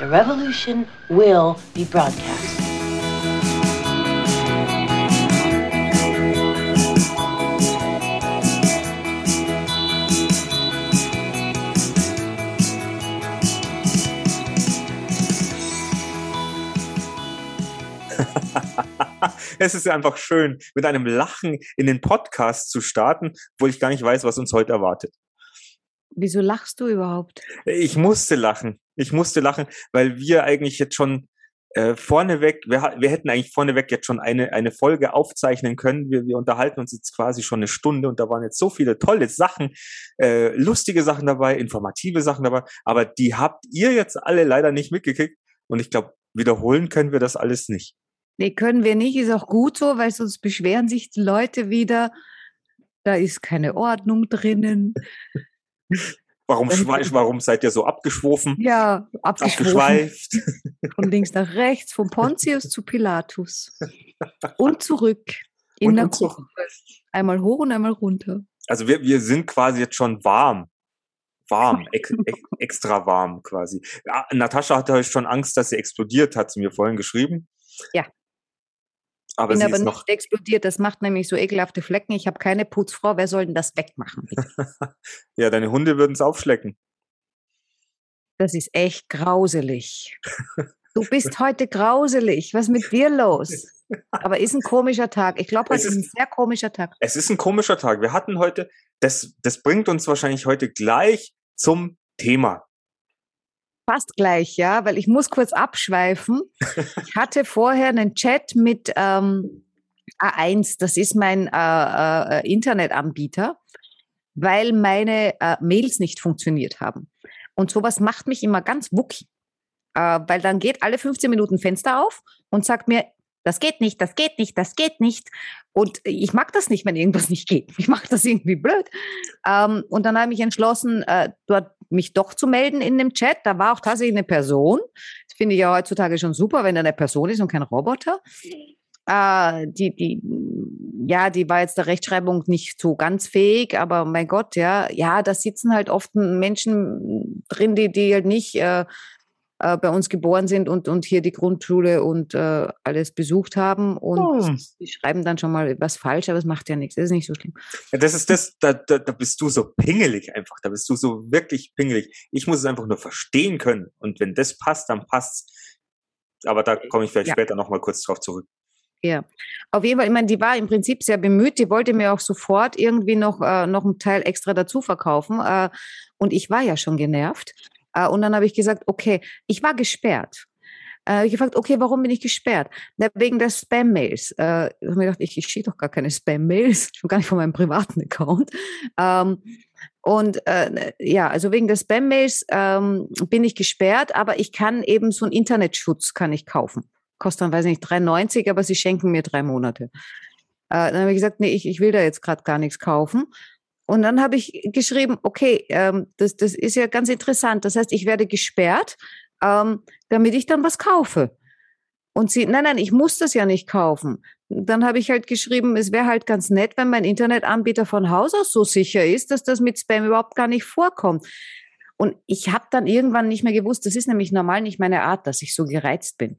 The revolution will be broadcast. es ist einfach schön, mit einem Lachen in den Podcast zu starten, wo ich gar nicht weiß, was uns heute erwartet. Wieso lachst du überhaupt? Ich musste lachen. Ich musste lachen, weil wir eigentlich jetzt schon äh, vorneweg, wir, wir hätten eigentlich vorneweg jetzt schon eine, eine Folge aufzeichnen können. Wir, wir unterhalten uns jetzt quasi schon eine Stunde und da waren jetzt so viele tolle Sachen, äh, lustige Sachen dabei, informative Sachen dabei, aber die habt ihr jetzt alle leider nicht mitgekriegt und ich glaube, wiederholen können wir das alles nicht. Nee, können wir nicht, ist auch gut so, weil sonst beschweren sich die Leute wieder, da ist keine Ordnung drinnen. Warum, warum seid ihr so abgeschwofen? Ja, abgeschweift. Von links nach rechts, von Pontius zu Pilatus. Und zurück. In und der Kurve. Einmal hoch und einmal runter. Also wir, wir sind quasi jetzt schon warm. Warm, ex, ex, extra warm quasi. Ja, Natascha hatte euch schon Angst, dass sie explodiert, hat sie mir vorhin geschrieben. Ja. Aber bin aber nicht noch explodiert. Das macht nämlich so ekelhafte Flecken. Ich habe keine Putzfrau. Wer soll denn das wegmachen? ja, deine Hunde würden es aufschlecken. Das ist echt grauselig. Du bist heute grauselig. Was ist mit dir los? Aber ist ein komischer Tag. Ich glaube, heute ist, ist ein sehr komischer Tag. Es ist ein komischer Tag. Wir hatten heute, das, das bringt uns wahrscheinlich heute gleich zum Thema fast gleich, ja, weil ich muss kurz abschweifen. Ich hatte vorher einen Chat mit ähm, A1, das ist mein äh, äh, Internetanbieter, weil meine äh, Mails nicht funktioniert haben. Und sowas macht mich immer ganz wucki, äh, weil dann geht alle 15 Minuten Fenster auf und sagt mir, das geht nicht, das geht nicht, das geht nicht. Und ich mag das nicht, wenn irgendwas nicht geht. Ich mache das irgendwie blöd. Ähm, und dann habe ich entschlossen, äh, dort mich doch zu melden in dem Chat. Da war auch tatsächlich eine Person. Das finde ich ja heutzutage schon super, wenn da eine Person ist und kein Roboter. Äh, die, die, ja, die war jetzt der Rechtschreibung nicht so ganz fähig, aber mein Gott, ja, ja, da sitzen halt oft Menschen drin, die, die halt nicht äh, äh, bei uns geboren sind und, und hier die Grundschule und äh, alles besucht haben und oh. die schreiben dann schon mal was falsch, aber es macht ja nichts, das ist nicht so schlimm. Ja, das ist das, da, da, da bist du so pingelig einfach, da bist du so wirklich pingelig. Ich muss es einfach nur verstehen können und wenn das passt, dann passt's. Aber da komme ich vielleicht ja. später nochmal kurz drauf zurück. Ja, auf jeden Fall, ich meine, die war im Prinzip sehr bemüht, die wollte mir auch sofort irgendwie noch, äh, noch einen Teil extra dazu verkaufen. Äh, und ich war ja schon genervt. Äh, und dann habe ich gesagt, okay, ich war gesperrt. Äh, ich gefragt, okay, warum bin ich gesperrt? Wegen der Spam-Mails. Äh, ich habe mir gedacht, ich, ich schicke doch gar keine Spam-Mails, schon gar nicht von meinem privaten Account. Ähm, und äh, ja, also wegen der Spam-Mails ähm, bin ich gesperrt, aber ich kann eben so einen Internetschutz kann ich kaufen. Kostet dann, weiß ich nicht, 3,90, aber sie schenken mir drei Monate. Äh, dann habe ich gesagt, nee, ich, ich will da jetzt gerade gar nichts kaufen. Und dann habe ich geschrieben, okay, ähm, das, das ist ja ganz interessant. Das heißt, ich werde gesperrt, ähm, damit ich dann was kaufe. Und sie, nein, nein, ich muss das ja nicht kaufen. Dann habe ich halt geschrieben, es wäre halt ganz nett, wenn mein Internetanbieter von Haus aus so sicher ist, dass das mit Spam überhaupt gar nicht vorkommt. Und ich habe dann irgendwann nicht mehr gewusst, das ist nämlich normal nicht meine Art, dass ich so gereizt bin.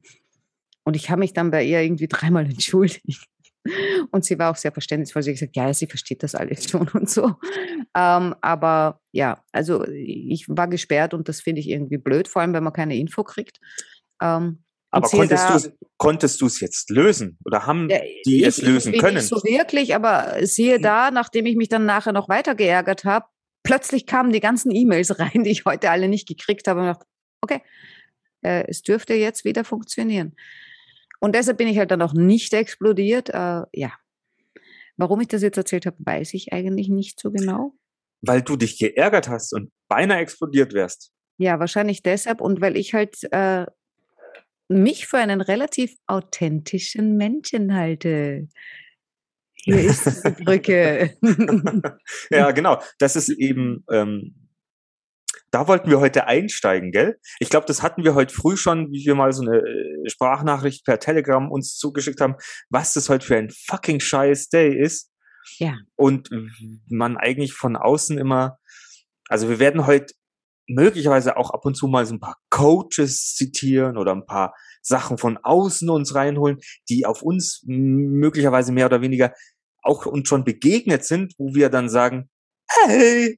Und ich habe mich dann bei ihr irgendwie dreimal entschuldigt. Und sie war auch sehr verständnisvoll. Sie hat gesagt, ja, sie versteht das alles schon und so. Ähm, aber ja, also ich war gesperrt und das finde ich irgendwie blöd, vor allem wenn man keine Info kriegt. Ähm, aber konntest du konntest du es jetzt lösen oder haben ja, die ich, es lösen ich, können? Nicht so wirklich, aber siehe hm. da, nachdem ich mich dann nachher noch weiter geärgert habe, plötzlich kamen die ganzen E-Mails rein, die ich heute alle nicht gekriegt habe und dachte, okay, äh, es dürfte jetzt wieder funktionieren. Und deshalb bin ich halt dann auch nicht explodiert. Äh, ja. Warum ich das jetzt erzählt habe, weiß ich eigentlich nicht so genau. Weil du dich geärgert hast und beinahe explodiert wärst. Ja, wahrscheinlich deshalb und weil ich halt äh, mich für einen relativ authentischen Menschen halte. Hier ist die Brücke. ja, genau. Das ist eben ähm, da wollten wir heute einsteigen, gell? Ich glaube, das hatten wir heute früh schon, wie wir mal so eine äh, Sprachnachricht per Telegram uns zugeschickt haben, was das heute für ein fucking scheiß Day ist. Ja. Und man eigentlich von außen immer, also wir werden heute möglicherweise auch ab und zu mal so ein paar Coaches zitieren oder ein paar Sachen von außen uns reinholen, die auf uns möglicherweise mehr oder weniger auch uns schon begegnet sind, wo wir dann sagen, hey,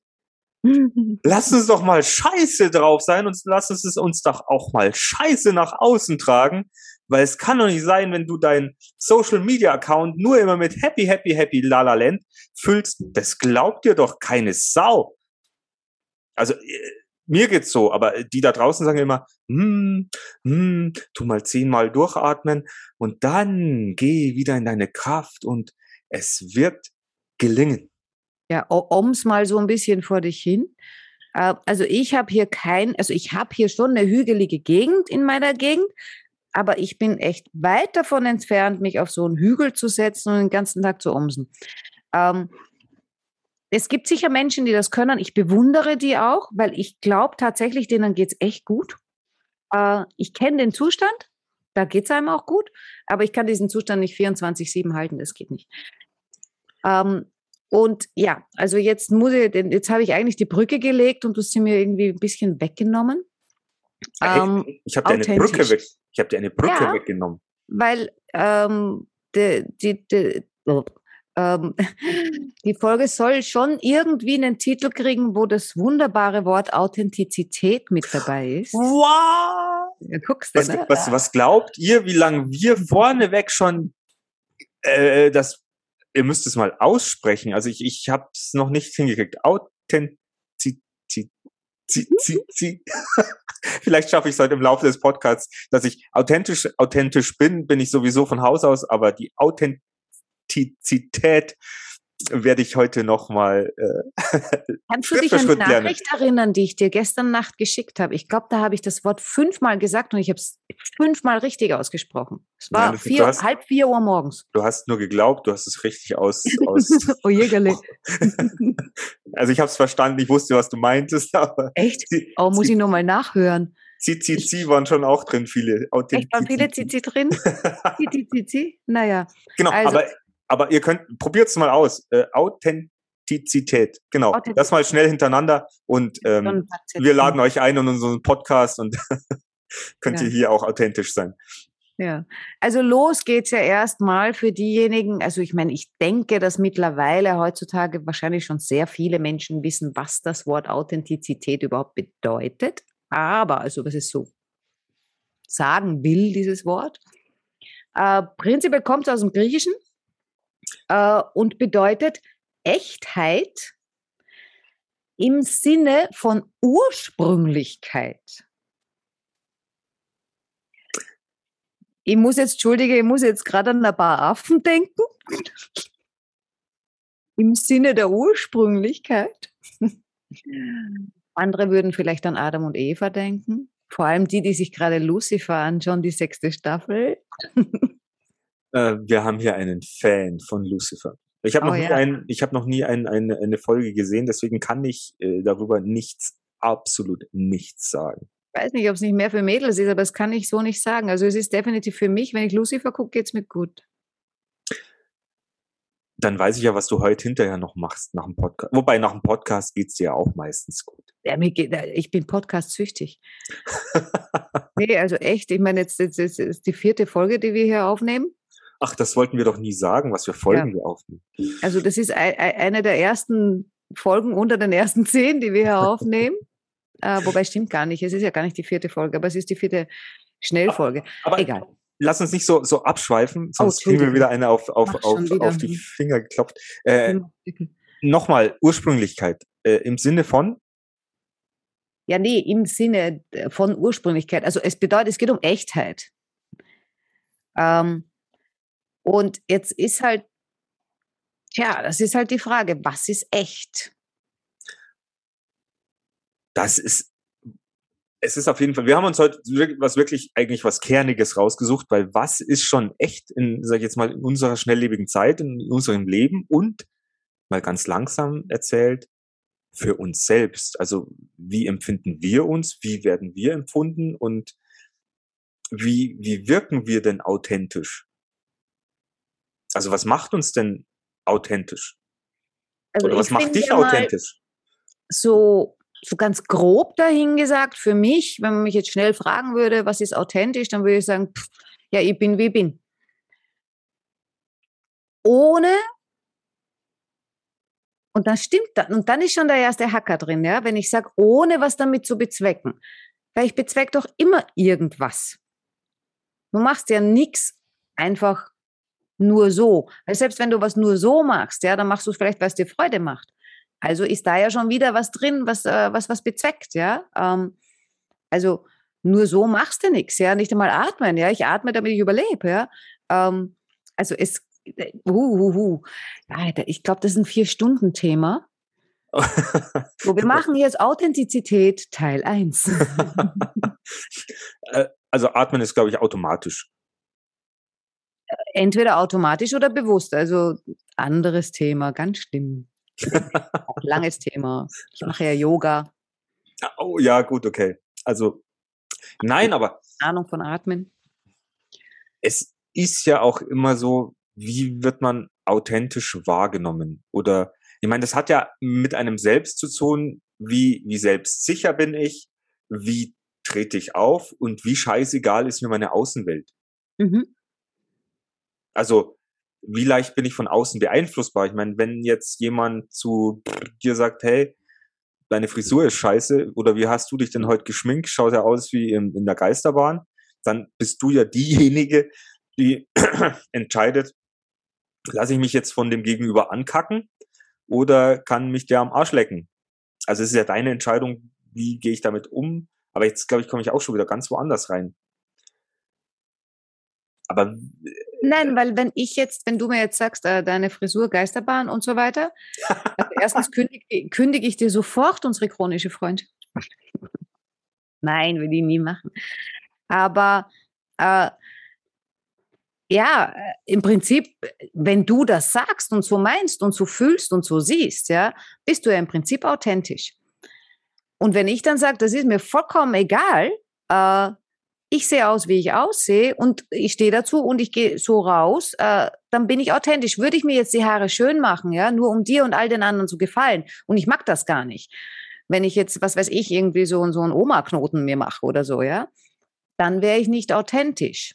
lass uns doch mal scheiße drauf sein und lass uns es uns doch auch mal scheiße nach außen tragen, weil es kann doch nicht sein, wenn du deinen Social Media Account nur immer mit Happy, Happy, Happy La Land füllst. Das glaubt dir doch keine Sau. Also, äh, mir geht's so, aber die da draußen sagen immer, hm, hm, tu mal zehnmal durchatmen und dann geh wieder in deine Kraft und es wird gelingen. Ja, ums mal so ein bisschen vor dich hin. Äh, also ich habe hier kein, also ich habe hier schon eine hügelige Gegend in meiner Gegend, aber ich bin echt weit davon entfernt, mich auf so einen Hügel zu setzen und den ganzen Tag zu umsen. Ähm, es gibt sicher Menschen, die das können. Ich bewundere die auch, weil ich glaube tatsächlich, denen geht es echt gut. Äh, ich kenne den Zustand, da geht es einem auch gut, aber ich kann diesen Zustand nicht 24-7 halten, das geht nicht. Ähm, und ja, also jetzt muss ich, jetzt habe ich eigentlich die Brücke gelegt und du hast sie mir irgendwie ein bisschen weggenommen. Ähm, ich habe dir eine Brücke weg. Ich dir eine Brücke ja, weggenommen. Weil ähm, die, die, die, ähm, die Folge soll schon irgendwie einen Titel kriegen, wo das wunderbare Wort Authentizität mit dabei ist. Wow! Ja, guckst du, was, ne? was, was glaubt ihr, wie lange wir vorneweg schon äh, das ihr müsst es mal aussprechen. Also ich, ich habe es noch nicht hingekriegt. Authentizität. Vielleicht schaffe ich es heute im Laufe des Podcasts, dass ich authentisch, authentisch bin, bin ich sowieso von Haus aus, aber die Authentizität werde ich heute nochmal. Äh, Kannst du dich an die Nachricht lernen. erinnern, die ich dir gestern Nacht geschickt habe? Ich glaube, da habe ich das Wort fünfmal gesagt und ich habe es fünfmal richtig ausgesprochen. Es war Nein, vier, hast, halb vier Uhr morgens. Du hast nur geglaubt, du hast es richtig aus. aus oh Jägerle. also ich habe es verstanden, ich wusste, was du meintest. Aber Echt? Sie, oh, muss sie, ich nochmal nachhören. CCC waren schon auch drin, viele. Echt, waren viele CC drin? CCC? Naja. Genau, also, aber aber ihr könnt, probiert es mal aus. Äh, Authentizität, genau. Authentizität. Das mal schnell hintereinander und ähm, wir laden euch ein in unseren Podcast und könnt ja. ihr hier auch authentisch sein. Ja, also los geht's ja erstmal für diejenigen, also ich meine, ich denke, dass mittlerweile heutzutage wahrscheinlich schon sehr viele Menschen wissen, was das Wort Authentizität überhaupt bedeutet. Aber, also was es so sagen will, dieses Wort. Äh, prinzipiell kommt es aus dem Griechischen äh, und bedeutet Echtheit im Sinne von Ursprünglichkeit. Ich muss jetzt, entschuldige, ich muss jetzt gerade an ein paar Affen denken. Im Sinne der Ursprünglichkeit. Andere würden vielleicht an Adam und Eva denken. Vor allem die, die sich gerade Lucifer anschauen, die sechste Staffel. Äh, wir haben hier einen Fan von Lucifer. Ich habe oh, noch, ja. nie ein, ich hab noch nie ein, eine, eine Folge gesehen, deswegen kann ich äh, darüber nichts, absolut nichts sagen. Ich weiß nicht, ob es nicht mehr für Mädels ist, aber das kann ich so nicht sagen. Also es ist definitiv für mich, wenn ich Lucifer gucke, geht es mir gut. Dann weiß ich ja, was du heute hinterher noch machst nach dem Podcast. Wobei nach dem Podcast geht es dir ja auch meistens gut. Ja, mir geht, ich bin podcast-süchtig. nee, also echt, ich meine, jetzt, jetzt, jetzt ist die vierte Folge, die wir hier aufnehmen. Ach, das wollten wir doch nie sagen, was für Folgen ja. wir aufnehmen. Also das ist eine der ersten Folgen unter den ersten zehn, die wir hier aufnehmen. äh, wobei stimmt gar nicht. Es ist ja gar nicht die vierte Folge, aber es ist die vierte Schnellfolge. Aber, Egal. Lass uns nicht so, so abschweifen, sonst oh, kriegen wir wieder eine auf, auf, auf, auf die Finger geklopft. Äh, Nochmal, Ursprünglichkeit äh, im Sinne von? Ja, nee, im Sinne von Ursprünglichkeit. Also es bedeutet, es geht um Echtheit. Ähm, und jetzt ist halt, tja, das ist halt die Frage, was ist echt? Das ist, es ist auf jeden Fall, wir haben uns heute was wirklich, eigentlich was Kerniges rausgesucht, weil was ist schon echt in, sag ich jetzt mal, in unserer schnelllebigen Zeit, in unserem Leben und mal ganz langsam erzählt, für uns selbst. Also wie empfinden wir uns, wie werden wir empfunden und wie, wie wirken wir denn authentisch? Also was macht uns denn authentisch? Also Oder was macht dich authentisch? So so ganz grob dahingesagt, für mich, wenn man mich jetzt schnell fragen würde, was ist authentisch, dann würde ich sagen, pff, ja, ich bin wie ich bin. Ohne, und dann stimmt das, und dann ist schon der erste Hacker drin, ja, wenn ich sage, ohne was damit zu bezwecken. Weil ich bezweck doch immer irgendwas. Du machst ja nichts einfach nur so. Weil selbst wenn du was nur so machst, ja, dann machst du es vielleicht, weil es dir Freude macht. Also ist da ja schon wieder was drin, was äh, was, was bezweckt, ja. Ähm, also nur so machst du nichts, ja. Nicht einmal atmen, ja. Ich atme, damit ich überlebe, ja. Ähm, also es, uh, uh, uh. Ja, ich glaube, das ist ein Vier-Stunden-Thema. so, wir machen jetzt Authentizität Teil 1. Äh, also atmen ist, glaube ich, automatisch. Entweder automatisch oder bewusst. Also anderes Thema, ganz schlimm. Langes Thema. Ich mache ja Yoga. Oh ja, gut, okay. Also nein, aber Ahnung von Atmen. Es ist ja auch immer so, wie wird man authentisch wahrgenommen? Oder ich meine, das hat ja mit einem selbst zu tun, wie, wie selbstsicher bin ich, wie trete ich auf und wie scheißegal ist mir meine Außenwelt. Mhm. Also wie leicht bin ich von außen beeinflussbar? Ich meine, wenn jetzt jemand zu dir sagt, hey, deine Frisur ist scheiße oder wie hast du dich denn heute geschminkt? Schaut ja aus wie in, in der Geisterbahn. Dann bist du ja diejenige, die entscheidet, lasse ich mich jetzt von dem Gegenüber ankacken oder kann mich der am Arsch lecken? Also es ist ja deine Entscheidung, wie gehe ich damit um. Aber jetzt, glaube ich, komme ich auch schon wieder ganz woanders rein. Aber Nein, weil wenn ich jetzt, wenn du mir jetzt sagst, äh, deine Frisur Geisterbahn und so weiter, also erstens kündige, kündige ich dir sofort unsere chronische Freundschaft. Nein, will ich nie machen. Aber äh, ja, im Prinzip, wenn du das sagst und so meinst und so fühlst und so siehst, ja, bist du ja im Prinzip authentisch. Und wenn ich dann sage, das ist mir vollkommen egal, äh, ich sehe aus, wie ich aussehe und ich stehe dazu und ich gehe so raus, äh, dann bin ich authentisch. Würde ich mir jetzt die Haare schön machen, ja, nur um dir und all den anderen zu gefallen und ich mag das gar nicht. Wenn ich jetzt, was weiß ich, irgendwie so, so einen Oma-Knoten mir mache oder so, ja, dann wäre ich nicht authentisch.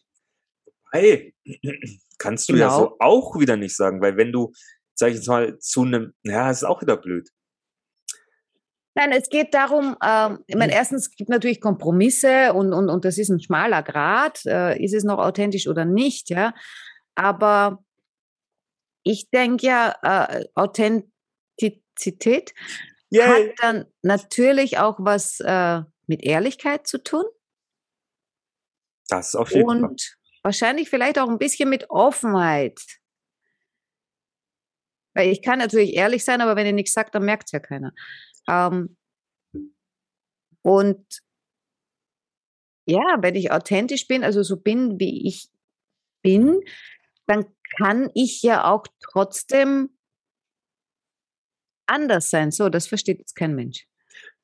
Hey, kannst du genau. ja so auch wieder nicht sagen, weil wenn du, sag ich jetzt mal, zu einem, ja, ist auch wieder blöd. Nein, es geht darum, äh, ich meine, erstens gibt es natürlich Kompromisse und, und, und das ist ein schmaler Grad. Äh, ist es noch authentisch oder nicht, ja? Aber ich denke ja, äh, Authentizität yeah. hat dann natürlich auch was äh, mit Ehrlichkeit zu tun. Das auf jeden und Fall. Und wahrscheinlich vielleicht auch ein bisschen mit Offenheit. Weil ich kann natürlich ehrlich sein, aber wenn ihr nichts sagt, dann merkt es ja keiner. Ähm, und ja, wenn ich authentisch bin, also so bin, wie ich bin, dann kann ich ja auch trotzdem anders sein. So, das versteht jetzt kein Mensch.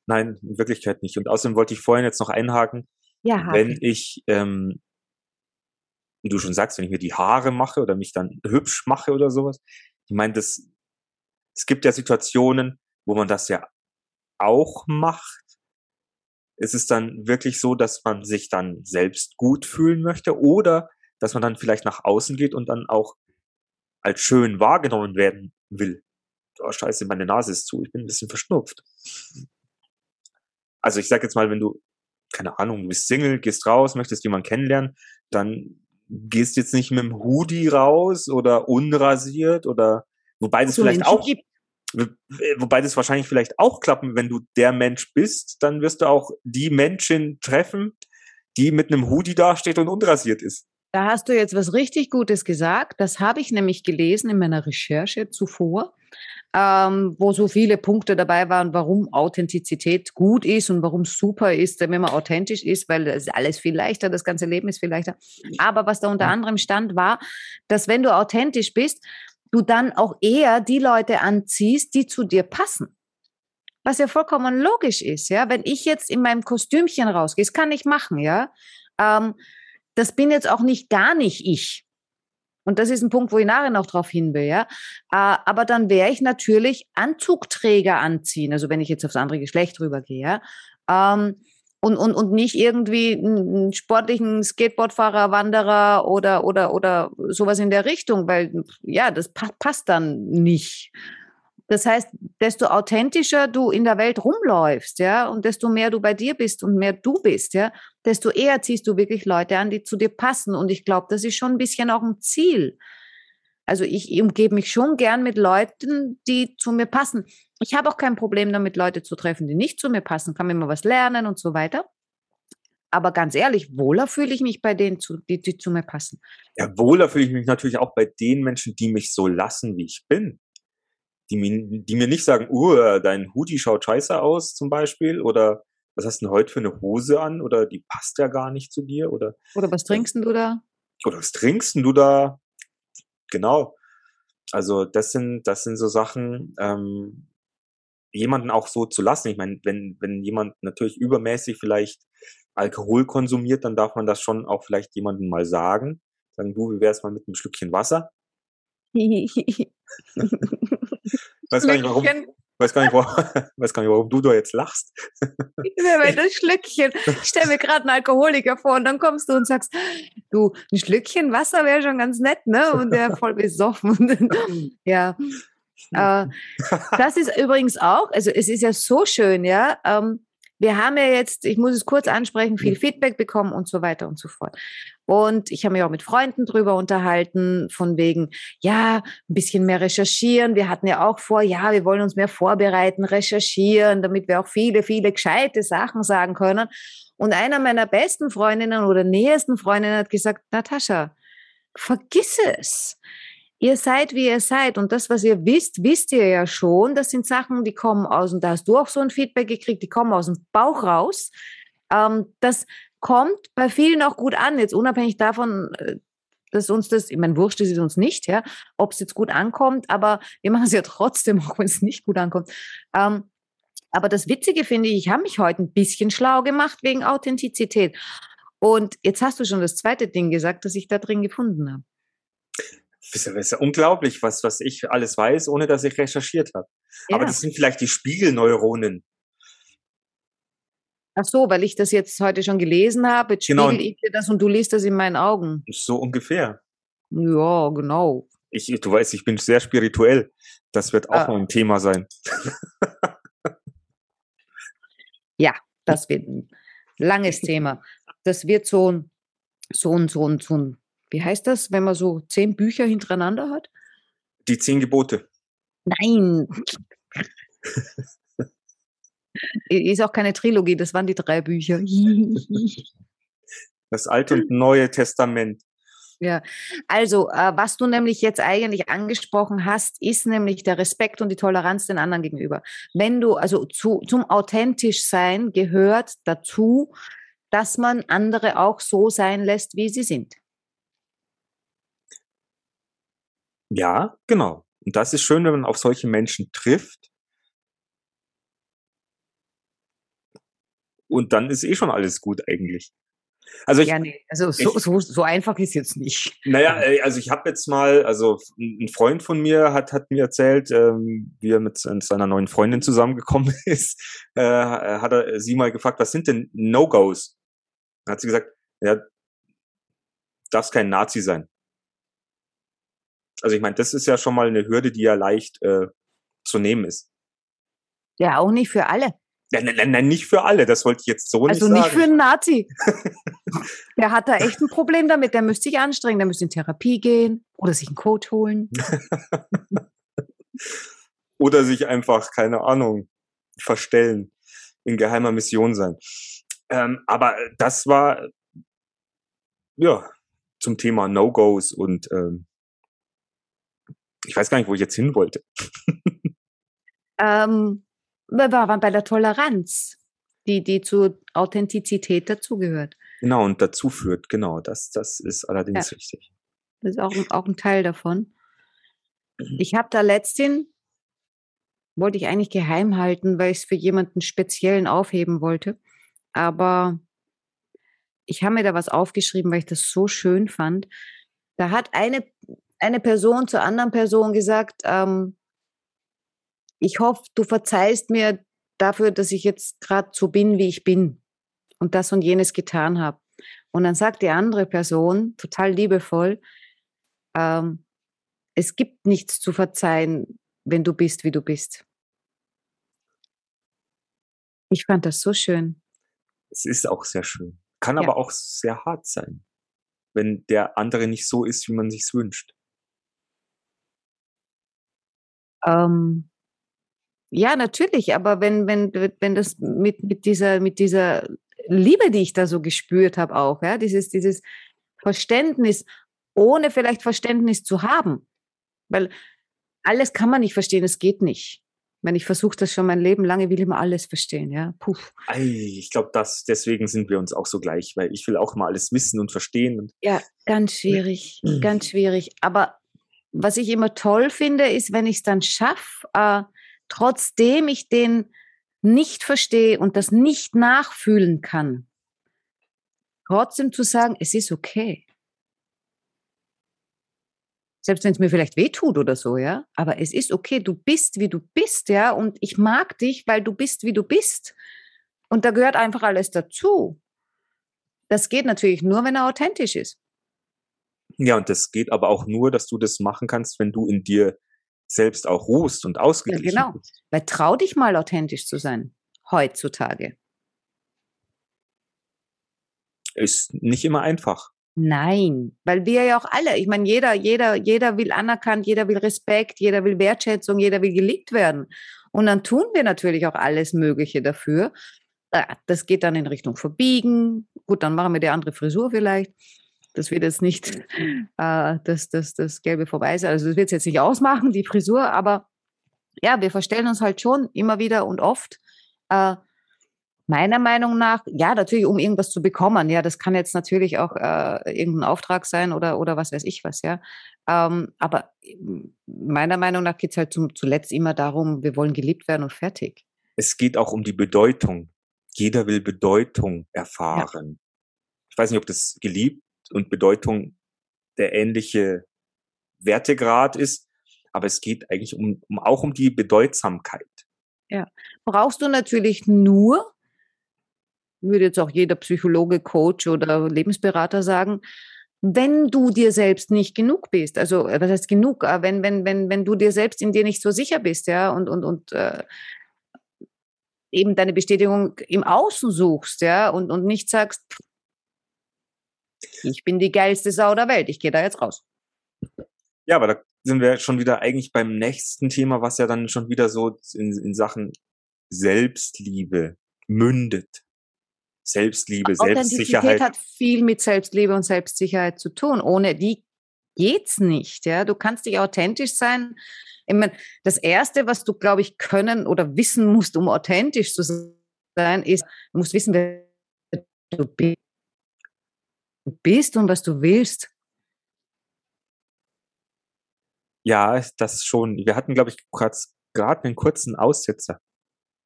Nein, in Wirklichkeit nicht. Und außerdem wollte ich vorhin jetzt noch einhaken, ja, wenn ich, ähm, wie du schon sagst, wenn ich mir die Haare mache oder mich dann hübsch mache oder sowas, ich meine, das, es gibt ja Situationen, wo man das ja auch macht, ist es dann wirklich so, dass man sich dann selbst gut fühlen möchte oder dass man dann vielleicht nach außen geht und dann auch als schön wahrgenommen werden will. Oh, scheiße, meine Nase ist zu, ich bin ein bisschen verschnupft. Also ich sag jetzt mal, wenn du, keine Ahnung, du bist Single, gehst raus, möchtest jemanden kennenlernen, dann gehst jetzt nicht mit dem Hoodie raus oder unrasiert oder wobei das so vielleicht auch gibt. Wobei das wahrscheinlich vielleicht auch klappen, wenn du der Mensch bist, dann wirst du auch die Menschen treffen, die mit einem Hoodie dasteht und unrasiert ist. Da hast du jetzt was richtig Gutes gesagt. Das habe ich nämlich gelesen in meiner Recherche zuvor, ähm, wo so viele Punkte dabei waren, warum Authentizität gut ist und warum es super ist, wenn man authentisch ist, weil es alles viel leichter, das ganze Leben ist viel leichter. Aber was da unter anderem stand, war, dass wenn du authentisch bist, du dann auch eher die Leute anziehst, die zu dir passen. Was ja vollkommen logisch ist, ja. Wenn ich jetzt in meinem Kostümchen rausgehe, das kann ich machen, ja. Ähm, das bin jetzt auch nicht gar nicht ich. Und das ist ein Punkt, wo ich nachher noch drauf hin will, ja. Äh, aber dann wäre ich natürlich Anzugträger anziehen, also wenn ich jetzt aufs andere Geschlecht rübergehe, ja. Ähm, und, und, und nicht irgendwie einen sportlichen Skateboardfahrer, Wanderer oder, oder, oder sowas in der Richtung, weil ja, das passt dann nicht. Das heißt, desto authentischer du in der Welt rumläufst, ja, und desto mehr du bei dir bist und mehr du bist, ja, desto eher ziehst du wirklich Leute an, die zu dir passen. Und ich glaube, das ist schon ein bisschen auch ein Ziel. Also ich umgebe mich schon gern mit Leuten, die zu mir passen. Ich habe auch kein Problem damit, Leute zu treffen, die nicht zu mir passen, kann mir immer was lernen und so weiter. Aber ganz ehrlich, wohler fühle ich mich bei denen, die, die zu mir passen. Ja, wohler fühle ich mich natürlich auch bei den Menschen, die mich so lassen, wie ich bin die mir, die mir nicht sagen, uh, dein Hoodie schaut scheiße aus zum Beispiel oder was hast du denn heute für eine Hose an oder die passt ja gar nicht zu dir oder oder was trinkst du da? Oder was trinkst du da? Genau. Also das sind das sind so Sachen, ähm, jemanden auch so zu lassen. Ich meine, wenn wenn jemand natürlich übermäßig vielleicht Alkohol konsumiert, dann darf man das schon auch vielleicht jemandem mal sagen. Sagen, du, wie wär's mal mit einem Schlückchen Wasser? weiß gar nicht, warum, weiß gar nicht, warum, weiß gar nicht, warum du da jetzt lachst. Ja, das Schlückchen. Ich stelle mir gerade einen Alkoholiker vor und dann kommst du und sagst, du, ein Schlückchen Wasser wäre schon ganz nett, ne? Und der voll besoffen. ja. Äh, das ist übrigens auch, also es ist ja so schön, ja. Ähm, wir haben ja jetzt, ich muss es kurz ansprechen, viel Feedback bekommen und so weiter und so fort. Und ich habe mich auch mit Freunden drüber unterhalten, von wegen, ja, ein bisschen mehr recherchieren. Wir hatten ja auch vor, ja, wir wollen uns mehr vorbereiten, recherchieren, damit wir auch viele, viele gescheite Sachen sagen können. Und einer meiner besten Freundinnen oder nähersten Freundinnen hat gesagt, Natascha, vergiss es. Ihr seid, wie ihr seid. Und das, was ihr wisst, wisst ihr ja schon. Das sind Sachen, die kommen aus, und da hast du auch so ein Feedback gekriegt, die kommen aus dem Bauch raus. Ähm, das kommt bei vielen auch gut an, jetzt unabhängig davon, äh, dass uns das, ich meine, wurscht ist es uns nicht, ja, ob es jetzt gut ankommt, aber wir machen es ja trotzdem, auch wenn es nicht gut ankommt. Ähm, aber das Witzige finde ich, ich habe mich heute ein bisschen schlau gemacht wegen Authentizität. Und jetzt hast du schon das zweite Ding gesagt, das ich da drin gefunden habe. Das ist ja unglaublich, was, was ich alles weiß, ohne dass ich recherchiert habe. Ja. Aber das sind vielleicht die Spiegelneuronen. Ach so, weil ich das jetzt heute schon gelesen habe, jetzt genau. spiegel ich dir das und du liest das in meinen Augen. So ungefähr. Ja, genau. Ich, du weißt, ich bin sehr spirituell. Das wird auch ah. noch ein Thema sein. ja, das wird ein langes Thema. Das wird so ein, so ein, so ein, so ein wie heißt das, wenn man so zehn Bücher hintereinander hat? Die zehn Gebote. Nein. Ist auch keine Trilogie, das waren die drei Bücher. das Alte und Neue Testament. Ja, also äh, was du nämlich jetzt eigentlich angesprochen hast, ist nämlich der Respekt und die Toleranz den anderen gegenüber. Wenn du, also zu, zum authentisch sein gehört dazu, dass man andere auch so sein lässt, wie sie sind. Ja, genau. Und das ist schön, wenn man auf solche Menschen trifft. Und dann ist eh schon alles gut eigentlich. Also ich, ja, nee, also so, ich, so, so einfach ist jetzt nicht. Naja, äh, also ich habe jetzt mal, also ein Freund von mir hat, hat mir erzählt, ähm, wie er mit seiner neuen Freundin zusammengekommen ist, äh, hat er sie mal gefragt, was sind denn No-Gos? Dann hat sie gesagt, ja, darfst kein Nazi sein. Also ich meine, das ist ja schon mal eine Hürde, die ja leicht äh, zu nehmen ist. Ja, auch nicht für alle. Nein, nein, nein, nicht für alle, das wollte ich jetzt so also nicht sagen. Also nicht für einen Nazi. der hat da echt ein Problem damit, der müsste sich anstrengen, der müsste in Therapie gehen oder sich einen Coach holen. oder sich einfach, keine Ahnung, verstellen, in geheimer Mission sein. Ähm, aber das war, ja, zum Thema No-Gos und ähm, ich weiß gar nicht, wo ich jetzt hin wollte. ähm, wir waren bei der Toleranz, die, die zur Authentizität dazugehört. Genau, und dazu führt, genau, das, das ist allerdings ja. richtig. Das ist auch, auch ein Teil davon. Mhm. Ich habe da letztens, wollte ich eigentlich geheim halten, weil ich es für jemanden speziellen aufheben wollte. Aber ich habe mir da was aufgeschrieben, weil ich das so schön fand. Da hat eine eine Person zur anderen Person gesagt, ähm, ich hoffe, du verzeihst mir dafür, dass ich jetzt gerade so bin, wie ich bin und das und jenes getan habe. Und dann sagt die andere Person, total liebevoll, ähm, es gibt nichts zu verzeihen, wenn du bist, wie du bist. Ich fand das so schön. Es ist auch sehr schön. Kann Ja. aber auch sehr hart sein, wenn der andere nicht so ist, wie man sich's wünscht. Ähm, ja, natürlich, aber wenn, wenn, wenn das mit, mit, dieser, mit dieser Liebe, die ich da so gespürt habe, auch, ja, dieses, dieses Verständnis, ohne vielleicht Verständnis zu haben. Weil alles kann man nicht verstehen, es geht nicht. Wenn ich versuche das schon mein Leben lang, ich will immer alles verstehen, ja. Ei, ich glaube, das deswegen sind wir uns auch so gleich, weil ich will auch mal alles wissen und verstehen. Und Ja, ganz schwierig, ganz schwierig. Aber was ich immer toll finde, ist, wenn ich es dann schaffe, äh, trotzdem ich den nicht verstehe und das nicht nachfühlen kann, trotzdem zu sagen, es ist okay. Selbst wenn es mir vielleicht wehtut oder so, ja. Aber es ist okay, du bist, wie du bist, ja. Und ich mag dich, weil du bist, wie du bist. Und da gehört einfach alles dazu. Das geht natürlich nur, wenn er authentisch ist. Ja, und das geht aber auch nur, dass du das machen kannst, wenn du in dir selbst auch ruhst und ausgeglichen genau. bist. Weil trau dich mal authentisch zu sein, heutzutage. Ist nicht immer einfach. Nein, weil wir ja auch alle, ich meine, jeder, jeder, jeder will anerkannt, jeder will Respekt, jeder will Wertschätzung, jeder will geliebt werden. Und dann tun wir natürlich auch alles Mögliche dafür. Äh, Das geht dann in Richtung Verbiegen. Gut, dann machen wir die andere Frisur vielleicht. Das wird jetzt nicht äh, das, das, das Gelbe vorbei sein. Also das wird es jetzt nicht ausmachen, die Frisur, aber ja, wir verstellen uns halt schon immer wieder und oft. Äh, meiner Meinung nach, ja, natürlich, um irgendwas zu bekommen. Ja, das kann jetzt natürlich auch äh, irgendein Auftrag sein oder, oder was weiß ich was, ja. Ähm, aber meiner Meinung nach geht es halt zum, zuletzt immer darum, wir wollen geliebt werden und fertig. Es geht auch um die Bedeutung. Jeder will Bedeutung erfahren. Ich weiß nicht, ob das geliebt und Bedeutung der ähnliche Wertegrad ist, aber es geht eigentlich um, um auch um die Bedeutsamkeit. Brauchst du natürlich nur, würde jetzt auch jeder Psychologe, Coach oder Lebensberater sagen, wenn du dir selbst nicht genug bist, also äh, was heißt genug, Äh, wenn, wenn, wenn, wenn du dir selbst in dir nicht so sicher bist, ja, und, und, und äh, eben deine Bestätigung im Außen suchst, ja, und, und nicht sagst, ich bin die geilste Sau der Welt, ich gehe da jetzt raus. Ja, aber da sind wir schon wieder eigentlich beim nächsten Thema, was ja dann schon wieder so in, in Sachen Selbstliebe mündet. Selbstliebe, Authentizität Selbstsicherheit. hat viel mit Selbstliebe und Selbstsicherheit zu tun. Ohne die geht's nicht. Ja, du kannst dich authentisch sein. Ich meine, das erste, was du, glaube ich, können oder wissen musst, um authentisch zu sein, ist, du musst wissen, wer du bi- du bist und was du willst. Ja, das schon. Wir hatten, glaube ich, gerade einen kurzen Aussetzer.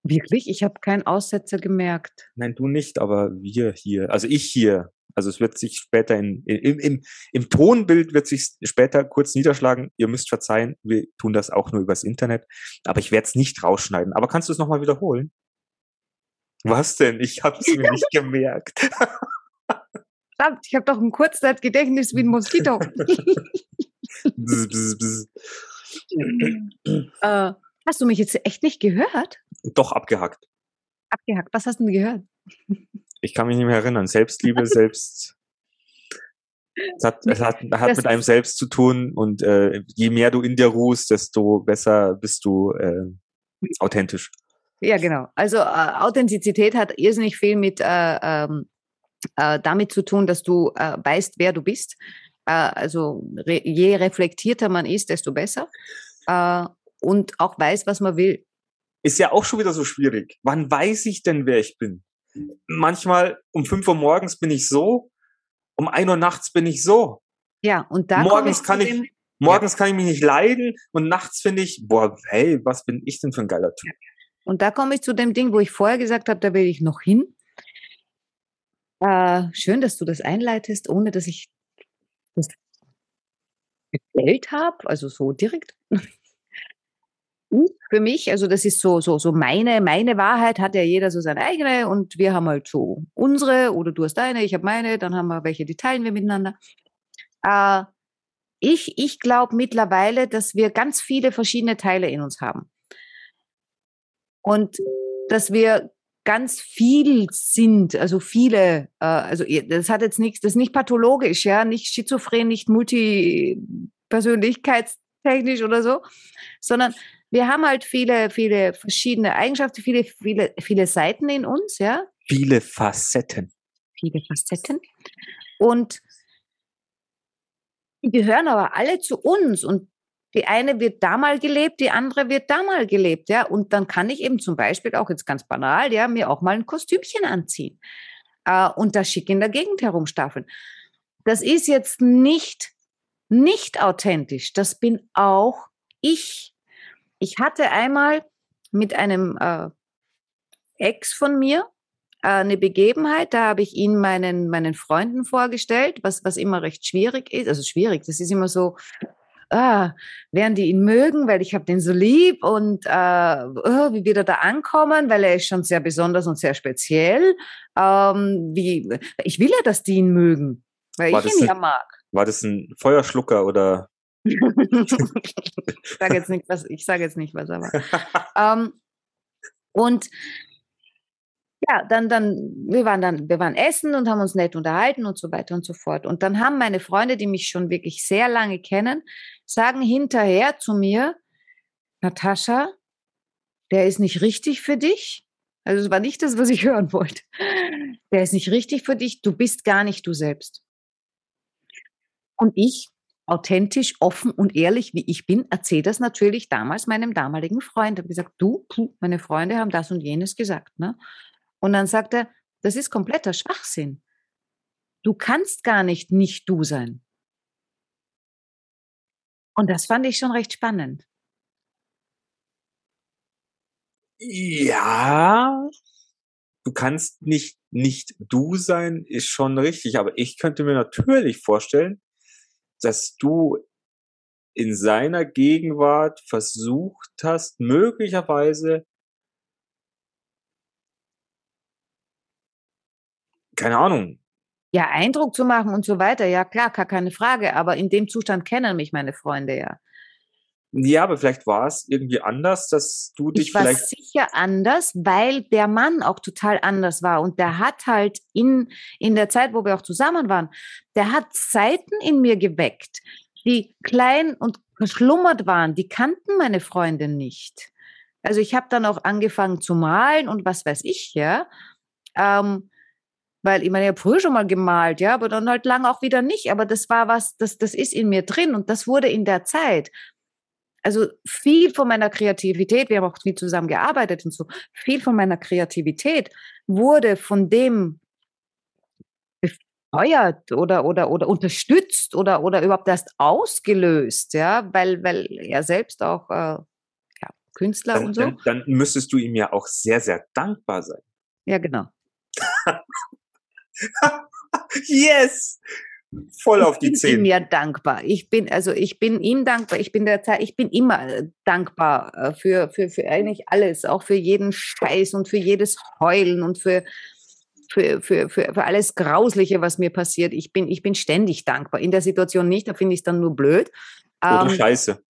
Wirklich? Ich habe keinen Aussetzer gemerkt. Nein, du nicht, aber wir hier. Also ich hier. Also es wird sich später in, im, im, im Tonbild wird sich später kurz niederschlagen. Ihr müsst verzeihen, wir tun das auch nur übers Internet. Aber ich werde es nicht rausschneiden. Aber kannst du es nochmal wiederholen? Was denn? Ich habe es mir nicht gemerkt. Verdammt, ich habe doch ein Kurzzeitgedächtnis wie ein Moskito. Bzz, bzz, bzz. äh, hast du mich jetzt echt nicht gehört? Doch abgehackt. Abgehackt. Was hast du denn gehört? Ich kann mich nicht mehr erinnern. Selbstliebe, selbst. Es hat, es hat, hat mit einem selbst zu tun und äh, je mehr du in dir ruhst, desto besser bist du äh, authentisch. Ja, genau. Also äh, Authentizität hat irrsinnig viel mit äh, ähm, äh, damit zu tun, dass du äh, weißt, wer du bist. Äh, also re je reflektierter man ist, desto besser. Äh, und auch weiß, was man will. Ist ja auch schon wieder so schwierig. Wann weiß ich denn, wer ich bin? Manchmal um 5 Uhr morgens bin ich so, um 1 Uhr nachts bin ich so. Ja, und da Morgens kann ich- Morgens kann ich mich nicht leiden und nachts finde ich, boah, hey, was bin ich denn für ein geiler Typ? Und da komme ich zu dem Ding, wo ich vorher gesagt habe, da will ich noch hin. Äh, schön, dass du das einleitest, ohne dass ich das gestellt habe, also so direkt. Für mich, also das ist so, so, so meine, meine Wahrheit, hat ja jeder so seine eigene und wir haben halt so unsere oder du hast deine, ich habe meine, dann haben wir welche, die teilen wir miteinander. Äh, ich ich glaube mittlerweile, dass wir ganz viele verschiedene Teile in uns haben. Und dass wir ganz viel sind, also viele, äh, also das hat jetzt nichts, das ist nicht pathologisch, ja, nicht schizophren, nicht multipersönlichkeitstechnisch oder so, sondern wir haben halt viele, viele verschiedene Eigenschaften, viele, viele, viele Seiten in uns, ja. Viele Facetten. Viele Facetten. Und die gehören aber alle zu uns und die eine wird da mal gelebt, die andere wird da mal gelebt, ja. Und dann kann ich eben zum Beispiel auch jetzt ganz banal, ja, mir auch mal ein Kostümchen anziehen äh, und da schick in der Gegend herumstaffeln. Das ist jetzt nicht, nicht authentisch. Das bin auch ich. Ich hatte einmal mit einem äh, Ex von mir äh, eine Begebenheit, da habe ich ihn meinen, meinen Freunden vorgestellt, was, was immer recht schwierig ist. Also schwierig, das ist immer so, ah, werden die ihn mögen, weil ich habe den so lieb und äh, oh, wie wird er da ankommen, weil er ist schon sehr besonders und sehr speziell. Ähm, wie, ich will ja, dass die ihn mögen, weil war ich ihn ein, ja mag. War das ein Feuerschlucker oder? ich sage jetzt nicht was, ich sage jetzt nicht was, aber ähm, und ja, dann, dann, wir waren dann, wir waren essen und haben uns nett unterhalten und so weiter und so fort. Und dann haben meine Freunde, die mich schon wirklich sehr lange kennen, sagen hinterher zu mir, Natascha, der ist nicht richtig für dich. Also es war nicht das, was ich hören wollte. Der ist nicht richtig für dich. Du bist gar nicht du selbst. Und ich, authentisch, offen und ehrlich, wie ich bin, erzähle das natürlich damals meinem damaligen Freund. Ich habe gesagt, du, meine Freunde haben das und jenes gesagt. Ne? Und dann sagt er, das ist kompletter Schwachsinn. Du kannst gar nicht nicht du sein. Und das fand ich schon recht spannend. Ja, du kannst nicht nicht du sein, ist schon richtig. Aber ich könnte mir natürlich vorstellen, dass du in seiner Gegenwart versucht hast, möglicherweise keine Ahnung. Ja, Eindruck zu machen und so weiter, ja klar, gar keine Frage. Aber in dem Zustand kennen mich meine Freunde ja. Ja, aber vielleicht war es irgendwie anders, dass du dich ich war vielleicht. sicher anders, weil der Mann auch total anders war. Und der hat halt in, in der Zeit, wo wir auch zusammen waren, der hat Seiten in mir geweckt, die klein und geschlummert waren. Die kannten meine Freunde nicht. Also ich habe dann auch angefangen zu malen und was weiß ich, ja. Ähm, weil ich meine, ich habe früher schon mal gemalt, ja, aber dann halt lang auch wieder nicht. Aber das war was, das, das ist in mir drin und das wurde in der Zeit. Also viel von meiner Kreativität, wir haben auch viel zusammen gearbeitet und so, viel von meiner Kreativität wurde von dem befeuert oder, oder, oder unterstützt oder, oder überhaupt erst ausgelöst, ja, weil, weil er selbst auch äh, ja, Künstler dann, und so. Dann, dann müsstest du ihm ja auch sehr, sehr dankbar sein. Ja, genau. yes! Voll auf die Zähne. Ich bin ihm ja dankbar. Ich bin, also ich bin ihm dankbar. Ich bin der Zeit, ich bin immer äh, dankbar äh, für, für, für eigentlich alles, auch für jeden Scheiß und für jedes Heulen und für, für, für, für, für alles Grausliche, was mir passiert. Ich bin, ich bin ständig dankbar. In der Situation nicht, da finde ich es dann nur blöd. Oder ähm, Scheiße.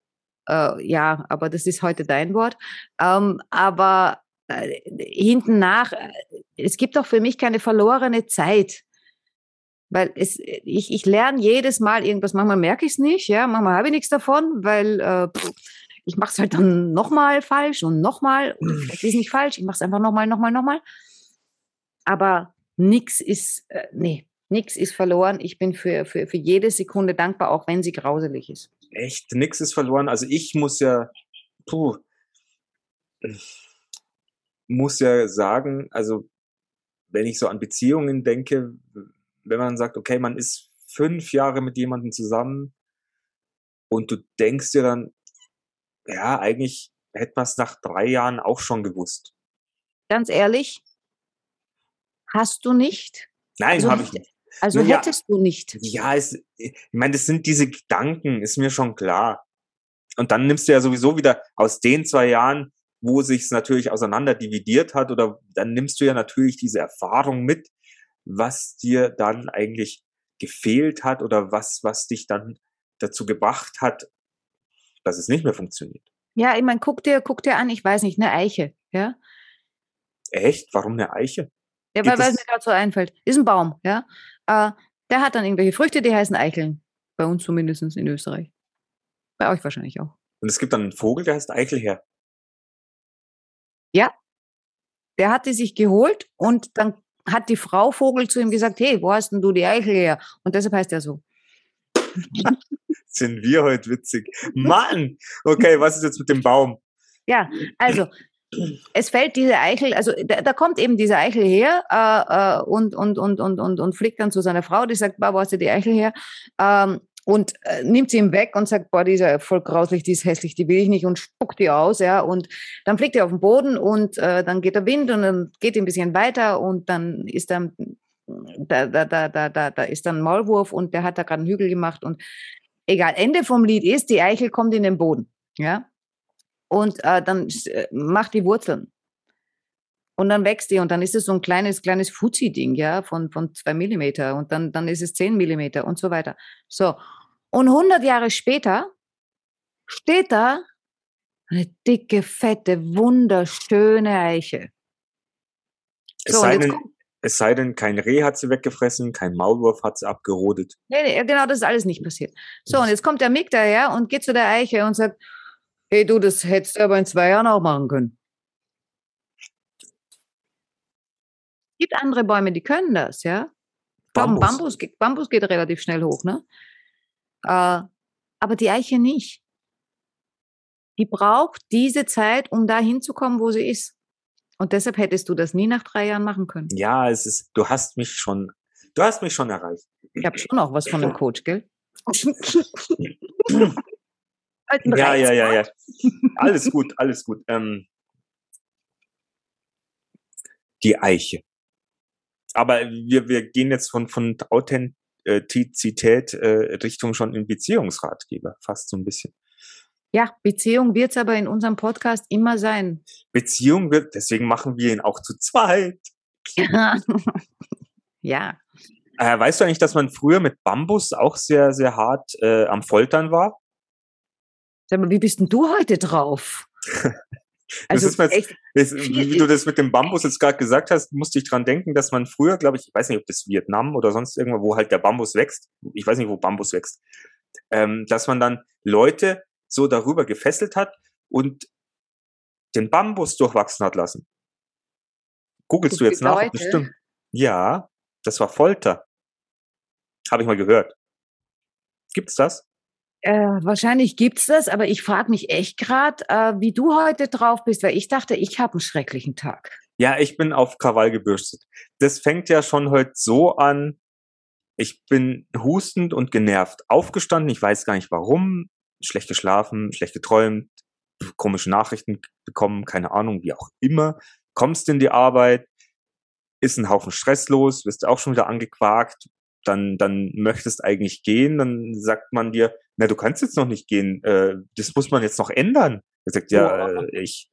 Äh, ja, aber das ist heute dein Wort. Ähm, aber äh, hinten nach, äh, es gibt auch für mich keine verlorene Zeit. Weil es, ich, ich lerne jedes Mal irgendwas, manchmal merke ich es nicht, ja, manchmal habe ich nichts davon, weil äh, pff, ich mache es halt dann nochmal falsch und nochmal, oder vielleicht ist nicht falsch, ich mache es einfach nochmal, nochmal, nochmal. Aber nichts ist, äh, nee, nichts ist verloren. Ich bin für, für, für jede Sekunde dankbar, auch wenn sie grauselig ist. Echt, nichts ist verloren. Also ich muss ja, puh, muss ja sagen, also wenn ich so an Beziehungen denke, wenn man sagt, okay, man ist fünf Jahre mit jemandem zusammen und du denkst dir dann, ja, eigentlich hätte man es nach drei Jahren auch schon gewusst. Ganz ehrlich, hast du nicht? Nein, also, habe ich nicht. Also Ja. hättest du nicht. Ja, es, ich meine, das sind diese Gedanken, ist mir schon klar. Und dann nimmst du ja sowieso wieder aus den zwei Jahren, wo sich's natürlich auseinander dividiert hat, oder dann nimmst du ja natürlich diese Erfahrung mit, was dir dann eigentlich gefehlt hat oder was, was dich dann dazu gebracht hat, dass es nicht mehr funktioniert. Ja, ich meine, guck dir, guck dir an, ich weiß nicht, eine Eiche, ja? Echt? Warum eine Eiche? Ja, weil, weil es es- mir gerade so einfällt. Ist ein Baum, ja? Äh, der hat dann irgendwelche Früchte, die heißen Eicheln. Bei uns zumindest in Österreich. Bei euch wahrscheinlich auch. Und es gibt dann einen Vogel, der heißt Eichelherr. Der hat die sich geholt und dann hat die Frau Vogel zu ihm gesagt, hey, wo hast denn du die Eichel her? Und deshalb heißt er so. Sind wir heute witzig? Mann! Okay, was ist jetzt mit dem Baum? Ja, also es fällt diese Eichel, also da, da kommt eben diese Eichel her äh, äh, und, und, und, und, und, und fliegt dann zu seiner Frau, die sagt, wo hast du die Eichel her? Ähm, und äh, nimmt sie ihm weg und sagt, boah, die ist ja voll grauslich, die ist hässlich, die will ich nicht und spuckt die aus, ja. Und dann fliegt er auf den Boden und äh, dann geht der Wind und dann geht ein bisschen weiter und dann ist dann da, da, da, da, da, da ist dann ein Maulwurf und der hat da gerade einen Hügel gemacht und egal, Ende vom Lied ist, die Eichel kommt in den Boden, ja. Und äh, dann äh, macht die Wurzeln. Und dann wächst die und dann ist es so ein kleines, kleines Fuzzi-Ding, ja, von, von zwei Millimeter und dann, dann ist es zehn Millimeter und so weiter. So. Und 100 Jahre später steht da eine dicke, fette, wunderschöne Eiche. Es, So, sei denn, es sei denn, kein Reh hat sie weggefressen, kein Maulwurf hat sie abgerodet. Nee, nee, genau, das ist alles nicht passiert. So, und jetzt kommt der Mick daher und geht zu der Eiche und sagt, hey du, das hättest du aber in zwei Jahren auch machen können. Es gibt andere Bäume, die können das, ja. Bambus. Bambus, Bambus geht relativ schnell hoch, ne? Äh, aber die Eiche nicht. Die braucht diese Zeit, um da hinzukommen, wo sie ist. Und deshalb hättest du das nie nach drei Jahren machen können. Ja, es ist, du hast mich schon, du hast mich schon erreicht. Ich habe schon auch was von einem Coach, gell? Ja, ja, ja, ja. Alles gut, alles gut. Ähm, die Eiche. Aber wir, wir gehen jetzt von, von Authentizität äh, Richtung schon in Beziehungsratgeber, fast so ein bisschen. Ja, Beziehung wird es aber in unserem Podcast immer sein. Beziehung wird, deswegen machen wir ihn auch zu zweit. ja, Äh, weißt du eigentlich, dass man früher mit Bambus auch sehr, sehr hart äh, am Foltern war? sag mal, wie bist denn du heute drauf? Also ist mir jetzt- echt, Das, wie du das mit dem Bambus jetzt gerade gesagt hast, musste ich dran denken, dass man früher, glaube ich, ich weiß nicht, ob das Vietnam oder sonst irgendwo, wo halt der Bambus wächst, ich weiß nicht, wo Bambus wächst, ähm, dass man dann Leute so darüber gefesselt hat und den Bambus durchwachsen hat lassen. Googlest du jetzt nach? Leute? Bestimmt. Ja, das war Folter. Habe ich mal gehört. Gibt's das? Äh, wahrscheinlich gibt's das, aber ich frage mich echt gerade, äh, wie du heute drauf bist, weil ich dachte, ich habe einen schrecklichen Tag. Ja, ich bin auf Krawall gebürstet. Das fängt ja schon heute so an. Ich bin hustend und genervt aufgestanden. Ich weiß gar nicht warum. Schlecht geschlafen, schlecht geträumt, komische Nachrichten bekommen, keine Ahnung, wie auch immer. Kommst in die Arbeit, ist ein Haufen Stress los, wirst auch schon wieder angequakt. Dann, dann möchtest eigentlich gehen, dann sagt man dir, na, du kannst jetzt noch nicht gehen, äh, das muss man jetzt noch ändern. Er sagt, ja, äh, ich,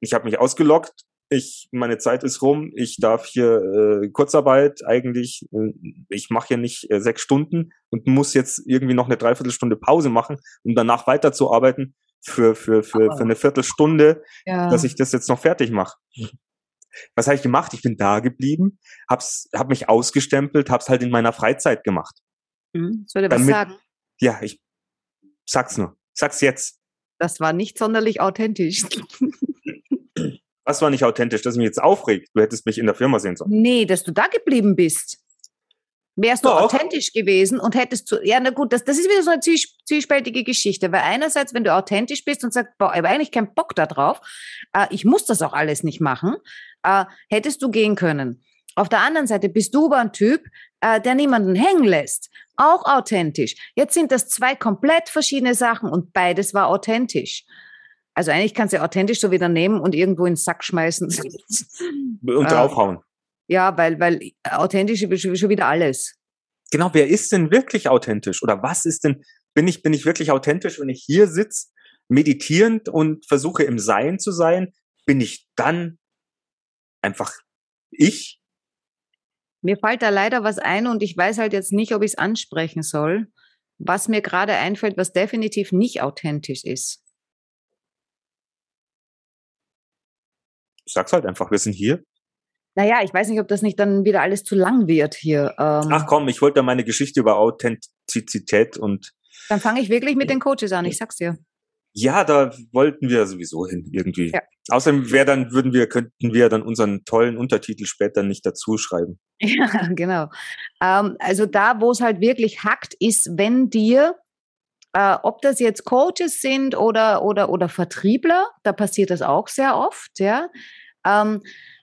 ich habe mich ausgelockt, ich, meine Zeit ist rum, ich darf hier äh, Kurzarbeit eigentlich, äh, ich mache hier nicht äh, sechs Stunden und muss jetzt irgendwie noch eine Dreiviertelstunde Pause machen, um danach weiterzuarbeiten für, für, für, für eine Viertelstunde, Ja. dass ich das jetzt noch fertig mache. Was habe ich gemacht? Ich bin da geblieben, hab's, hab mich ausgestempelt, hab's halt in meiner Freizeit gemacht. Hm, soll ich was damit- sagen? Ja, ich sag's nur. Sag's jetzt. Das war nicht sonderlich authentisch. Was war nicht authentisch, dass mich jetzt aufregt? Du hättest mich in der Firma sehen sollen. Nee, dass du da geblieben bist. Wärst du Doch. authentisch gewesen und hättest zu, ja, na gut, das, das ist wieder so eine zwies- zwiespältige Geschichte, weil einerseits, wenn du authentisch bist und sagst, boah, ich habe eigentlich keinen Bock da drauf, äh, ich muss das auch alles nicht machen, äh, hättest du gehen können. Auf der anderen Seite bist du aber ein Typ, äh, der niemanden hängen lässt. Auch authentisch. Jetzt sind das zwei komplett verschiedene Sachen und beides war authentisch. Also eigentlich kannst du ja authentisch so wieder nehmen und irgendwo in den Sack schmeißen. Und Ah. draufhauen. Ja, weil, weil authentisch ist schon wieder alles. Genau, wer ist denn wirklich authentisch? Oder was ist denn, bin ich, bin ich wirklich authentisch, wenn ich hier sitze, meditierend und versuche im Sein zu sein? Bin ich dann einfach ich? Mir fällt da leider was ein und ich weiß halt jetzt nicht, ob ich es ansprechen soll. Was mir gerade einfällt, was definitiv nicht authentisch ist. Sag's halt einfach, wir sind hier. Naja, ich weiß nicht, ob das nicht dann wieder alles zu lang wird hier. Ähm, Ach komm, ich wollte meine Geschichte über Authentizität und. Dann fange ich wirklich mit den Coaches an, ich sag's dir. Ja, da wollten wir sowieso hin, irgendwie. Ja. Außerdem wäre dann, würden wir, könnten wir dann unseren tollen Untertitel später nicht dazu schreiben. Ja, genau. Ähm, also da, wo es halt wirklich hackt, ist, wenn dir, äh, ob das jetzt Coaches sind oder, oder, oder Vertriebler, da passiert das auch sehr oft, ja. Ähm,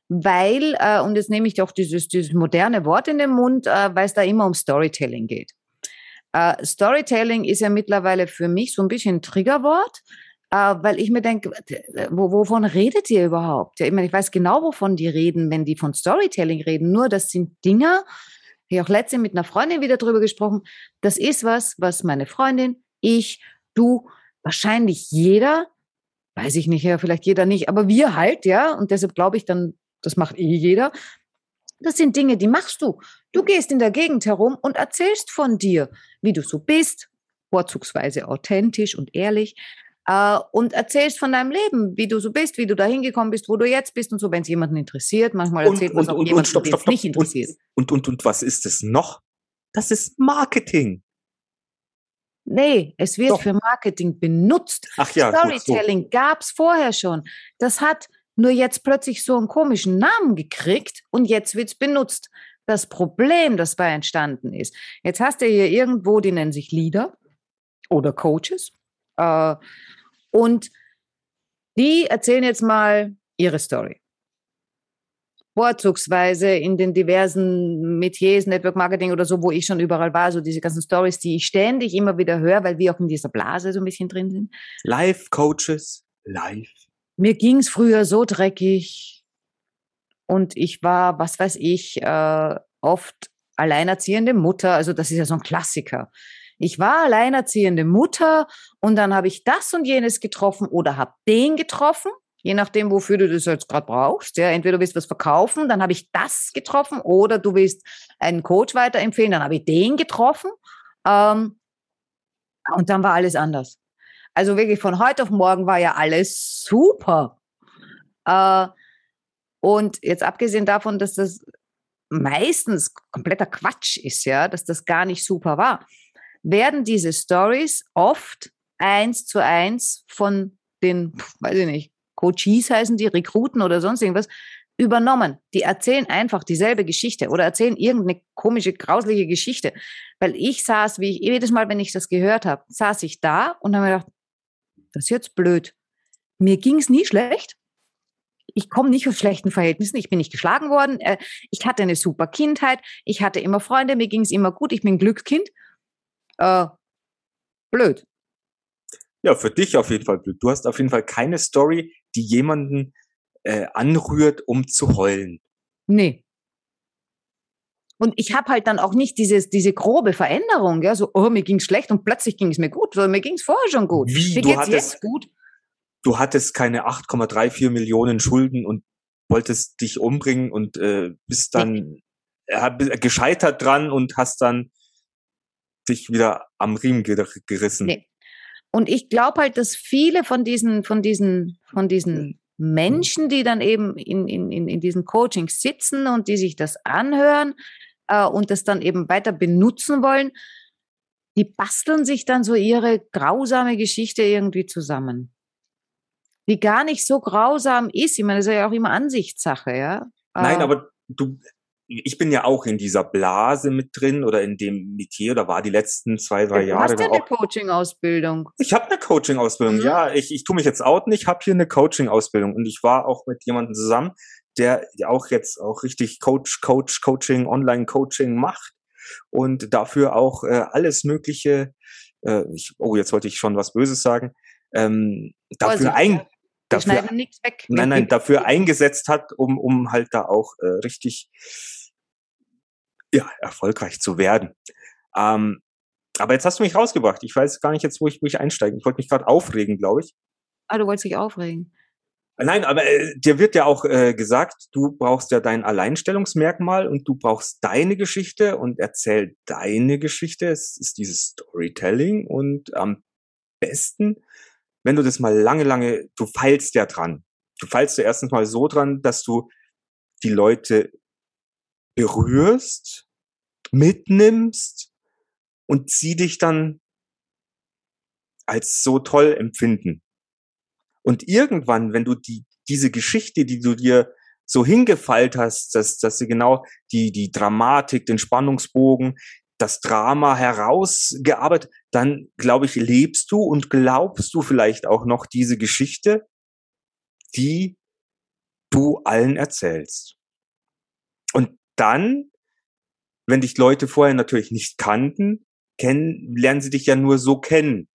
weil, äh, und jetzt nehme ich auch dieses, dieses moderne Wort in den Mund, äh, weil es da immer um Storytelling geht. Äh, Storytelling ist ja mittlerweile für mich so ein bisschen ein Triggerwort, äh, weil ich mir denke, wo, wovon redet ihr überhaupt? Ja, ich meine, ich weiß genau, wovon die reden, wenn die von Storytelling reden. Nur das sind Dinge, ich auch letztens mit einer Freundin wieder drüber gesprochen. Das ist was, was meine Freundin, ich, du, wahrscheinlich jeder, weiß ich nicht, ja, vielleicht jeder nicht, aber wir halt, ja. Und deshalb glaube ich dann, das macht eh jeder. Das sind Dinge, die machst du. Du gehst in der Gegend herum und erzählst von dir, wie du so bist, vorzugsweise authentisch und ehrlich, äh, und erzählst von deinem Leben, wie du so bist, wie du da hingekommen bist, wo du jetzt bist und so, wenn es jemanden interessiert. Manchmal erzählt man es auch jemanden, stopp, stopp, stopp, nicht interessiert. Und, und, und, und was ist es noch? Das ist Marketing. Nee, es wird Doch. für Marketing benutzt. Ach ja, Storytelling so. gab es vorher schon. Das hat nur jetzt plötzlich so einen komischen Namen gekriegt und jetzt wird es benutzt. Das Problem, das bei entstanden ist, jetzt hast du hier irgendwo, die nennen sich Leader oder Coaches äh, und die erzählen jetzt mal ihre Story. Vorzugsweise in den diversen Metiers, Network Marketing oder so, wo ich schon überall war, so diese ganzen Stories, die ich ständig immer wieder höre, weil wir auch in dieser Blase so ein bisschen drin sind. Live Coaches, live mir ging es früher so dreckig und ich war, was weiß ich, äh, oft alleinerziehende Mutter. Also das ist ja so ein Klassiker. Ich war alleinerziehende Mutter und dann habe ich das und jenes getroffen oder habe den getroffen, je nachdem, wofür du das jetzt gerade brauchst. Ja, entweder du willst was verkaufen, dann habe ich das getroffen oder du willst einen Coach weiterempfehlen, dann habe ich den getroffen. Ähm, und dann war alles anders. Also wirklich von heute auf morgen war ja alles super. Äh, und jetzt abgesehen davon, dass das meistens kompletter Quatsch ist, ja, dass das gar nicht super war, werden diese Stories oft eins zu eins von den, weiß ich nicht, Coaches heißen die, Rekruten oder sonst irgendwas, übernommen. Die erzählen einfach dieselbe Geschichte oder erzählen irgendeine komische, grausliche Geschichte. Weil ich saß, wie ich jedes Mal, wenn ich das gehört habe, saß ich da und habe mir gedacht, das ist jetzt blöd. Mir ging es nie schlecht. Ich komme nicht aus schlechten Verhältnissen. Ich bin nicht geschlagen worden. Äh, ich hatte eine super Kindheit. Ich hatte immer Freunde. Mir ging es immer gut. Ich bin Glückskind. Äh, blöd. Ja, für dich auf jeden Fall blöd. Du hast auf jeden Fall keine Story, die jemanden äh, anrührt, um zu heulen. Nee. Und ich habe halt dann auch nicht dieses, diese grobe Veränderung, ja, so, oh, mir ging es schlecht und plötzlich ging es mir gut, sondern mir ging es vorher schon gut. Wie, mir du hattest, jetzt gut. Du hattest keine 8,34 Millionen Schulden und wolltest dich umbringen und äh, bist dann nee. gescheitert dran und hast dann dich wieder am Riemen gerissen. Nee. Und ich glaube halt, dass viele von diesen, von diesen, von diesen Menschen, die dann eben in, in, in diesen Coachings sitzen und die sich das anhören, äh, und das dann eben weiter benutzen wollen, die basteln sich dann so ihre grausame Geschichte irgendwie zusammen. Die gar nicht so grausam ist. Ich meine, das ist ja auch immer Ansichtssache, ja. Nein, äh, aber du, ich bin ja auch in dieser Blase mit drin oder in dem Metier oder war die letzten zwei, drei du Jahre. Du hast ja eine Coaching-Ausbildung. Ich habe eine Coaching-Ausbildung, mhm. ja. Ich, ich tue mich jetzt outen, ich habe hier eine Coaching-Ausbildung und ich war auch mit jemandem zusammen, der auch jetzt auch richtig Coach, Coach, Coaching, Online-Coaching macht und dafür auch äh, alles Mögliche, äh, ich, oh, jetzt wollte ich schon was Böses sagen, ähm, dafür, ein, dafür, schneiden nichts weg. nein, nein, dafür eingesetzt hat, um, um halt da auch äh, richtig ja, erfolgreich zu werden. Ähm, aber jetzt hast du mich rausgebracht. Ich weiß gar nicht jetzt, wo ich, wo ich einsteige. Ich wollte mich gerade aufregen, glaube ich. Ah, du wolltest dich aufregen. Nein, aber äh, dir wird ja auch äh, gesagt, du brauchst ja dein Alleinstellungsmerkmal und du brauchst deine Geschichte und erzähl deine Geschichte. Es ist dieses Storytelling und am besten, wenn du das mal lange, lange, du feilst ja dran. Du feilst ja erstens mal so dran, dass du die Leute berührst, mitnimmst und sie dich dann als so toll empfinden. Und irgendwann, wenn du die, diese Geschichte, die du dir so hingefeilt hast, dass, dass sie genau die, die Dramatik, den Spannungsbogen, das Drama herausgearbeitet, dann glaube ich, lebst du und glaubst du vielleicht auch noch diese Geschichte, die du allen erzählst. Und dann, wenn dich Leute vorher natürlich nicht kannten, kennen, lernen sie dich ja nur so kennen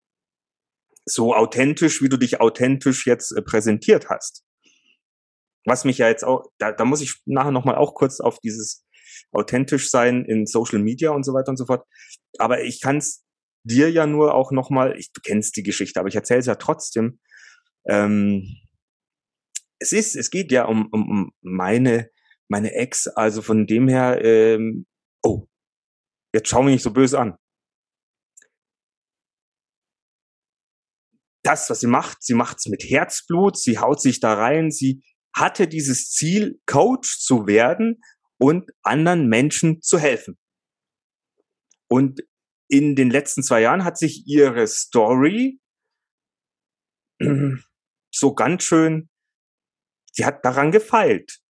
so authentisch, wie du dich authentisch jetzt äh, präsentiert hast. Was mich ja jetzt auch, da, da muss ich nachher nochmal auch kurz auf dieses authentisch sein in Social Media und so weiter und so fort. Aber ich kann es dir ja nur auch nochmal, du kennst die Geschichte, aber ich erzähle es ja trotzdem. Ähm, es ist, es geht ja um, um, um meine, meine Ex, also von dem her, ähm, oh, jetzt schau mich nicht so böse an. das, was sie macht, sie macht es mit Herzblut, sie haut sich da rein, sie hatte dieses Ziel, Coach zu werden und anderen Menschen zu helfen. Und in den letzten zwei Jahren hat sich ihre Story so ganz schön, sie hat daran gefeilt.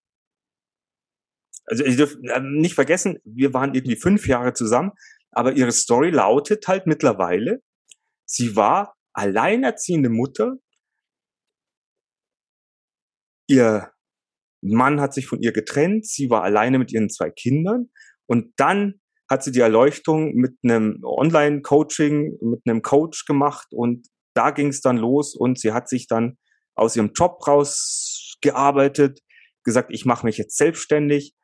Also ich dürft nicht vergessen, wir waren irgendwie fünf Jahre zusammen, aber ihre Story lautet halt mittlerweile, sie war alleinerziehende Mutter. Ihr Mann hat sich von ihr getrennt. Sie war alleine mit ihren zwei Kindern. Und dann hat sie die Erleuchtung mit einem Online-Coaching, mit einem Coach gemacht. Und da ging es dann los. Und sie hat sich dann aus ihrem Job rausgearbeitet, gesagt, ich mache mich jetzt selbstständig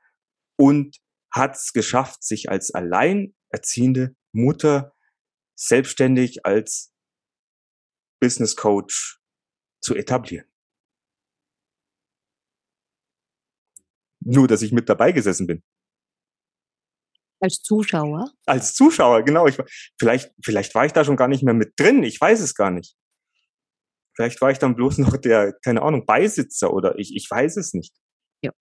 und hat es geschafft, sich als alleinerziehende Mutter selbstständig als Business Coach zu etablieren. Nur, dass ich mit dabei gesessen bin. Als Zuschauer? Als Zuschauer, genau. Ich, vielleicht, vielleicht war ich da schon gar nicht mehr mit drin. Ich weiß es gar nicht. Vielleicht war ich dann bloß noch der, keine Ahnung, Beisitzer oder ich, ich weiß es nicht. Ja.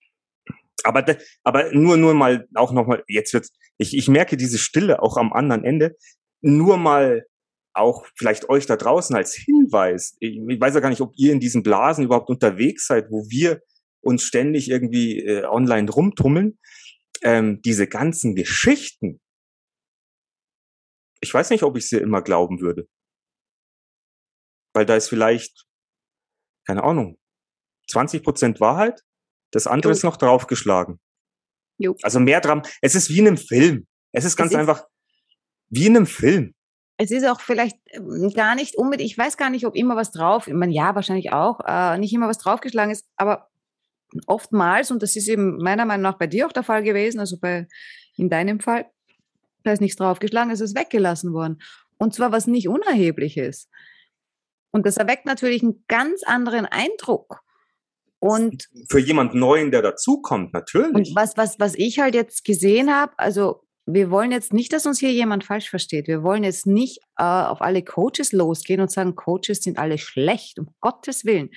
Aber, aber nur, nur mal, auch nochmal, jetzt wird, ich, ich merke diese Stille auch am anderen Ende. Nur mal auch vielleicht euch da draußen als Hinweis. Ich, ich weiß ja gar nicht, ob ihr in diesen Blasen überhaupt unterwegs seid, wo wir uns ständig irgendwie äh, online rumtummeln. Ähm, diese ganzen Geschichten. Ich weiß nicht, ob ich sie immer glauben würde. Weil da ist vielleicht, keine Ahnung, 20 Prozent Wahrheit, das andere jo. ist noch draufgeschlagen. Jo. Also mehr dran. Es ist wie in einem Film. Es ist ganz es einfach wie in einem Film es ist auch vielleicht ähm, gar nicht unbedingt, ich weiß gar nicht, ob immer was drauf, ich meine, ja, wahrscheinlich auch, äh, nicht immer was draufgeschlagen ist, aber oftmals, und das ist eben meiner Meinung nach bei dir auch der Fall gewesen, also bei, in deinem Fall, da ist nichts draufgeschlagen, es ist weggelassen worden. Und zwar was nicht unerhebliches. Und das erweckt natürlich einen ganz anderen Eindruck. Und für jemand Neuen, der dazukommt, natürlich. Und was, was, was ich halt jetzt gesehen habe, also wir wollen jetzt nicht, dass uns hier jemand falsch versteht. Wir wollen jetzt nicht äh, auf alle Coaches losgehen und sagen, Coaches sind alle schlecht, um Gottes Willen.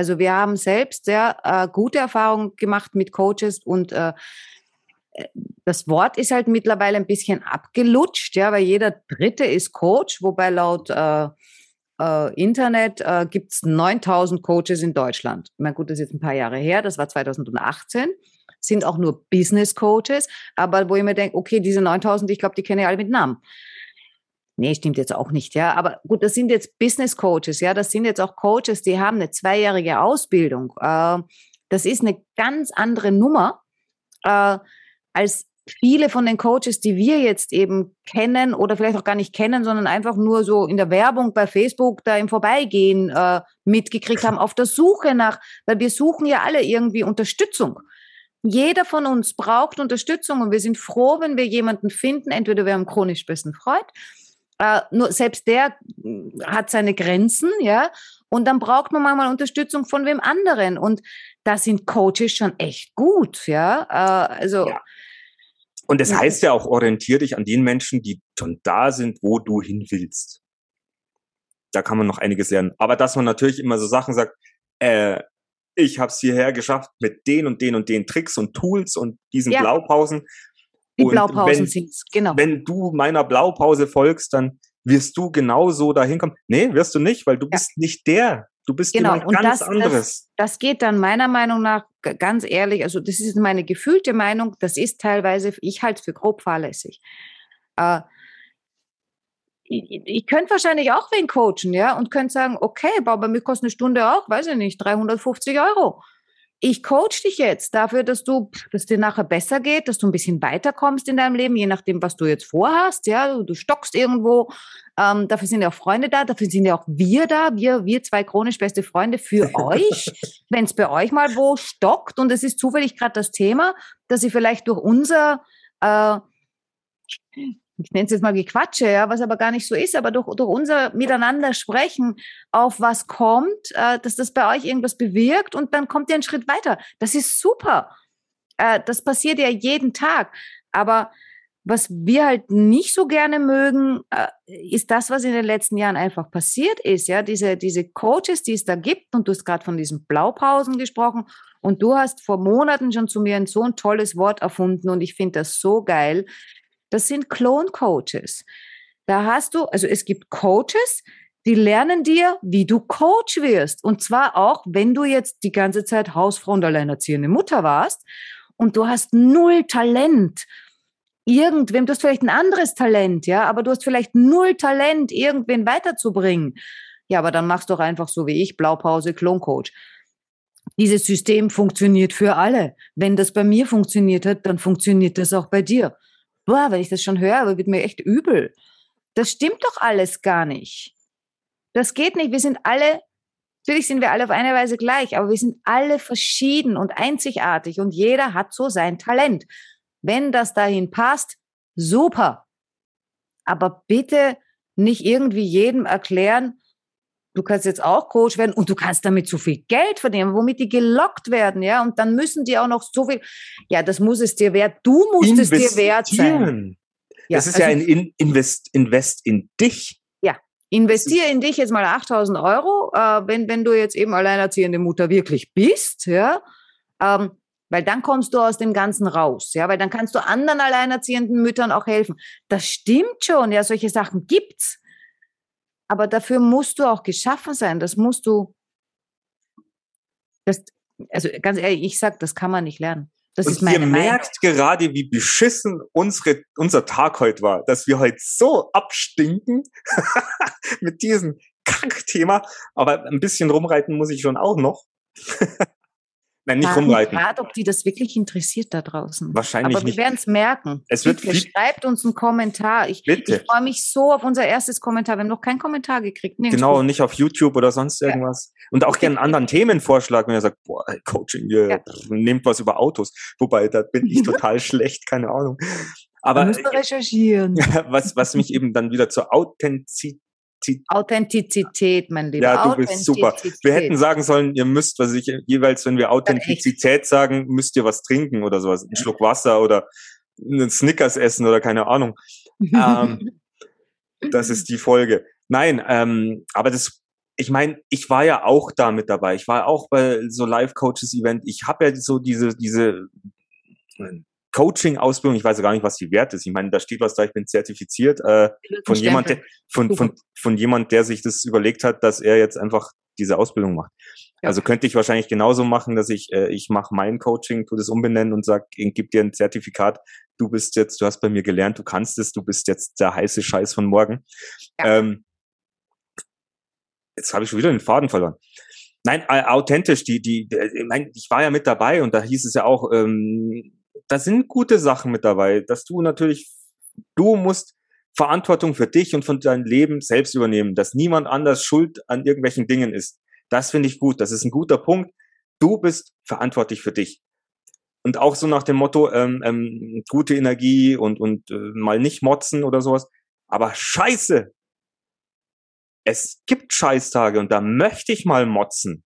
Also wir haben selbst sehr äh, gute Erfahrungen gemacht mit Coaches und äh, äh das Wort ist halt mittlerweile ein bisschen abgelutscht, ja, weil jeder Dritte ist Coach, wobei laut äh, äh, Internet äh, gibt es 9000 Coaches in Deutschland. Ich meine, gut, das ist jetzt ein paar Jahre her, das war 2018 sind auch nur Business Coaches, aber wo ich mir denke, okay, diese 9000, ich glaube, die kenne ich alle mit Namen. Nee, stimmt jetzt auch nicht, ja. Aber gut, das sind jetzt Business Coaches, ja. Das sind jetzt auch Coaches, die haben eine zweijährige Ausbildung. Äh, das ist eine ganz andere Nummer äh, als viele von den Coaches, die wir jetzt eben kennen oder vielleicht auch gar nicht kennen, sondern einfach nur so in der Werbung bei Facebook da im Vorbeigehen äh, mitgekriegt haben, auf der Suche nach, weil wir suchen ja alle irgendwie Unterstützung. Jeder von uns braucht Unterstützung und wir sind froh, wenn wir jemanden finden, entweder wir haben chronisch besten Freund, äh, nur selbst der hm, hat seine Grenzen, ja, und dann braucht man manchmal Unterstützung von wem anderen und da sind Coaches schon echt gut, ja, äh, also ja. Und das heißt ja auch, orientier dich an den Menschen, die schon da sind, wo du hin willst. Da kann man noch einiges lernen. Aber dass man natürlich immer so Sachen sagt, äh, ich habe es hierher geschafft mit den und den und den Tricks und Tools und diesen ja. Blaupausen. Die und Blaupausen sind genau. Wenn du meiner Blaupause folgst, dann wirst du genauso dahin kommen. Nee, wirst du nicht, weil du ja. bist nicht der. Du bist genau. jemand ganz das, anderes. Das, das geht dann meiner Meinung nach ganz ehrlich, also das ist meine gefühlte Meinung, das ist teilweise, ich halte es für grob fahrlässig. Äh, ich, ich könnte wahrscheinlich auch wen coachen, ja, und könnte sagen, okay, aber bei mir kostet eine Stunde auch, weiß ich nicht, 350 Euro ich coach dich jetzt dafür, dass du, dass dir nachher besser geht, dass du ein bisschen weiterkommst in deinem Leben, je nachdem, was du jetzt vorhast. Ja, du, du stockst irgendwo. Ähm, dafür sind ja auch Freunde da, dafür sind ja auch wir da, wir, wir zwei chronisch beste Freunde für euch. Wenn es bei euch mal wo stockt und es ist zufällig gerade das Thema, dass ihr vielleicht durch unser äh, ich nenne es jetzt mal Gequatsche, ja, was aber gar nicht so ist, aber durch, durch unser Miteinander sprechen, auf was kommt, äh, dass das bei euch irgendwas bewirkt und dann kommt ihr einen Schritt weiter. Das ist super. Äh, das passiert ja jeden Tag. Aber was wir halt nicht so gerne mögen, äh, ist das, was in den letzten Jahren einfach passiert ist. Ja, diese, diese Coaches, die es da gibt, und du hast gerade von diesen Blaupausen gesprochen, und du hast vor Monaten schon zu mir ein so ein tolles Wort erfunden, und ich finde das so geil. Das sind Clone-Coaches. Da hast du, also es gibt Coaches, die lernen dir, wie du Coach wirst. Und zwar auch, wenn du jetzt die ganze Zeit Hausfrau und alleinerziehende Mutter warst und du hast null Talent. Irgendwem, du hast vielleicht ein anderes Talent, ja, aber du hast vielleicht null Talent, irgendwen weiterzubringen. Ja, aber dann machst du doch einfach so wie ich, Blaupause, Kloncoach. Dieses System funktioniert für alle. Wenn das bei mir funktioniert hat, dann funktioniert das auch bei dir boah, wenn ich das schon höre, wird mir echt übel. Das stimmt doch alles gar nicht. Das geht nicht. Wir sind alle, natürlich sind wir alle auf eine Weise gleich, aber wir sind alle verschieden und einzigartig und jeder hat so sein Talent. Wenn das dahin passt, super. Aber bitte nicht irgendwie jedem erklären, du kannst jetzt auch Coach werden und du kannst damit so viel Geld verdienen, womit die gelockt werden, ja, und dann müssen die auch noch so viel, ja, das muss es dir wert, du musst es dir wert sein. Ja, das ist also, ja ein Invest, Invest in dich. Ja, investiere in dich jetzt mal 8000 Euro, äh, wenn, wenn du jetzt eben alleinerziehende Mutter wirklich bist, ja, ähm, weil dann kommst du aus dem Ganzen raus, ja, weil dann kannst du anderen alleinerziehenden Müttern auch helfen. Das stimmt schon, ja, solche Sachen gibt's. Aber dafür musst du auch geschaffen sein. Das musst du. Das, also ganz ehrlich, ich sag, das kann man nicht lernen. Das und ist meine ihr merkt Meinung. gerade, wie beschissen unsere, unser Tag heute war, dass wir heute so abstinken mit diesem Kackthema. Aber ein bisschen rumreiten muss ich schon auch noch. Nein, nicht rumreiten. Gerade, ob die das wirklich interessiert da draußen. Wahrscheinlich Aber wir werden es merken. Es wird Bitte, schreibt uns einen Kommentar. Ich, ich freue mich so auf unser erstes Kommentar. Wir haben noch keinen Kommentar gekriegt. Nirgendwo. Genau, nicht auf YouTube oder sonst irgendwas. Ja. Und auch gerne einen anderen Themenvorschlag, wenn ihr sagt, boah, Coaching, ihr ja. nehmt was über Autos. Wobei, da bin ich total schlecht, keine Ahnung. Aber, müssen recherchieren. was, was mich eben dann wieder zur Authentizität Authentizität, mein Lieber. Ja, du bist super. Wir hätten sagen sollen, ihr müsst, was ich jeweils, wenn wir Authentizität sagen, müsst ihr was trinken oder sowas, einen Schluck Wasser oder einen Snickers essen oder keine Ahnung. ähm, das ist die Folge. Nein, ähm, aber das, ich meine, ich war ja auch da mit dabei. Ich war auch bei so Live-Coaches-Event. Ich habe ja so diese, diese Coaching-Ausbildung, ich weiß ja gar nicht, was die wert ist. Ich meine, da steht was da, ich bin zertifiziert äh, von jemand, der, von, von, von jemand, der sich das überlegt hat, dass er jetzt einfach diese Ausbildung macht. Ja. Also könnte ich wahrscheinlich genauso machen, dass ich, äh, ich mache mein Coaching, tu das umbenennen und sag, gib dir ein Zertifikat, du bist jetzt, du hast bei mir gelernt, du kannst es, du bist jetzt der heiße Scheiß von morgen. Ja. Ähm, jetzt habe ich schon wieder den Faden verloren. Nein, authentisch, die, die, ich, mein, ich war ja mit dabei und da hieß es ja auch, ähm, da sind gute Sachen mit dabei, dass du natürlich, du musst Verantwortung für dich und von deinem Leben selbst übernehmen, dass niemand anders schuld an irgendwelchen Dingen ist. Das finde ich gut. Das ist ein guter Punkt. Du bist verantwortlich für dich. Und auch so nach dem Motto, ähm, ähm, gute Energie und, und äh, mal nicht motzen oder sowas. Aber scheiße! Es gibt Scheißtage und da möchte ich mal motzen.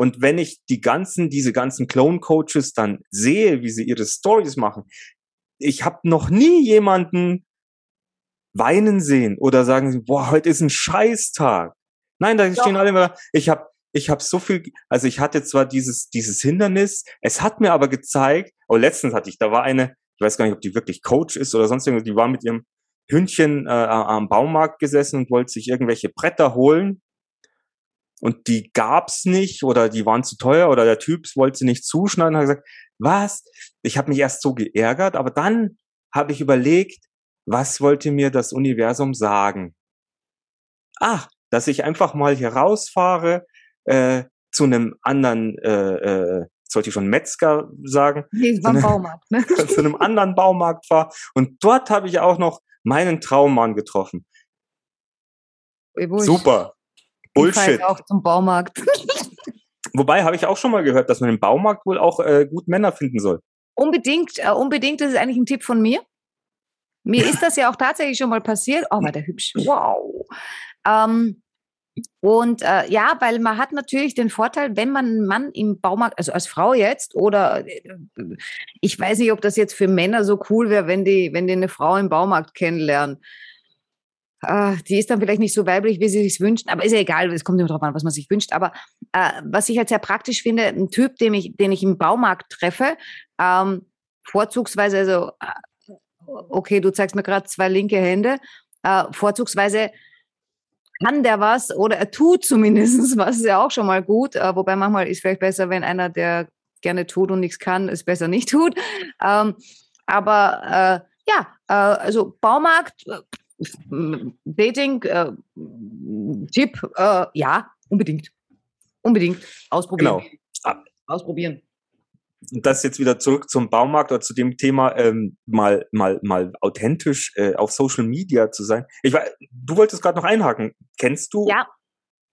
Und wenn ich die ganzen, diese ganzen Clone-Coaches dann sehe, wie sie ihre Stories machen, ich habe noch nie jemanden weinen sehen oder sagen, boah, heute ist ein Scheißtag. Nein, da Doch. stehen alle immer, ich habe ich habe so viel, also ich hatte zwar dieses, dieses Hindernis, es hat mir aber gezeigt, oh, letztens hatte ich, da war eine, ich weiß gar nicht, ob die wirklich Coach ist oder sonst irgendwas, die war mit ihrem Hündchen äh, am Baumarkt gesessen und wollte sich irgendwelche Bretter holen. Und die gab's nicht oder die waren zu teuer oder der Typ wollte sie nicht zuschneiden hat gesagt, was? Ich habe mich erst so geärgert, aber dann habe ich überlegt, was wollte mir das Universum sagen? Ach, dass ich einfach mal hier rausfahre, äh, zu einem anderen, äh, äh, sollte ich schon Metzger sagen? Nee, beim Baumarkt, ne? zu einem anderen Baumarkt war. Und dort habe ich auch noch meinen Traummann getroffen. Super. Bullshit. Auch zum Baumarkt. Wobei habe ich auch schon mal gehört, dass man im Baumarkt wohl auch äh, gut Männer finden soll. Unbedingt, äh, unbedingt. Das ist eigentlich ein Tipp von mir. Mir ist das ja auch tatsächlich schon mal passiert. Oh, war der hübsch. Wow. Ähm, und äh, ja, weil man hat natürlich den Vorteil, wenn man einen Mann im Baumarkt, also als Frau jetzt, oder äh, ich weiß nicht, ob das jetzt für Männer so cool wäre, wenn die, wenn die eine Frau im Baumarkt kennenlernen. Äh, die ist dann vielleicht nicht so weiblich, wie sie sich wünschen, aber ist ja egal, es kommt immer darauf an, was man sich wünscht. Aber äh, was ich halt sehr praktisch finde, ein Typ, den ich, den ich im Baumarkt treffe, ähm, vorzugsweise, also, äh, okay, du zeigst mir gerade zwei linke Hände, äh, vorzugsweise kann der was oder er tut zumindest was, ist ja auch schon mal gut. Äh, wobei manchmal ist vielleicht besser, wenn einer, der gerne tut und nichts kann, es besser nicht tut. Ähm, aber äh, ja, also Baumarkt, äh, Dating, äh, Tipp, äh, ja, unbedingt. Unbedingt ausprobieren. Genau. Ausprobieren das jetzt wieder zurück zum Baumarkt oder zu dem Thema ähm, mal mal mal authentisch äh, auf Social Media zu sein. Ich war, du wolltest gerade noch einhaken. Kennst du? Ja.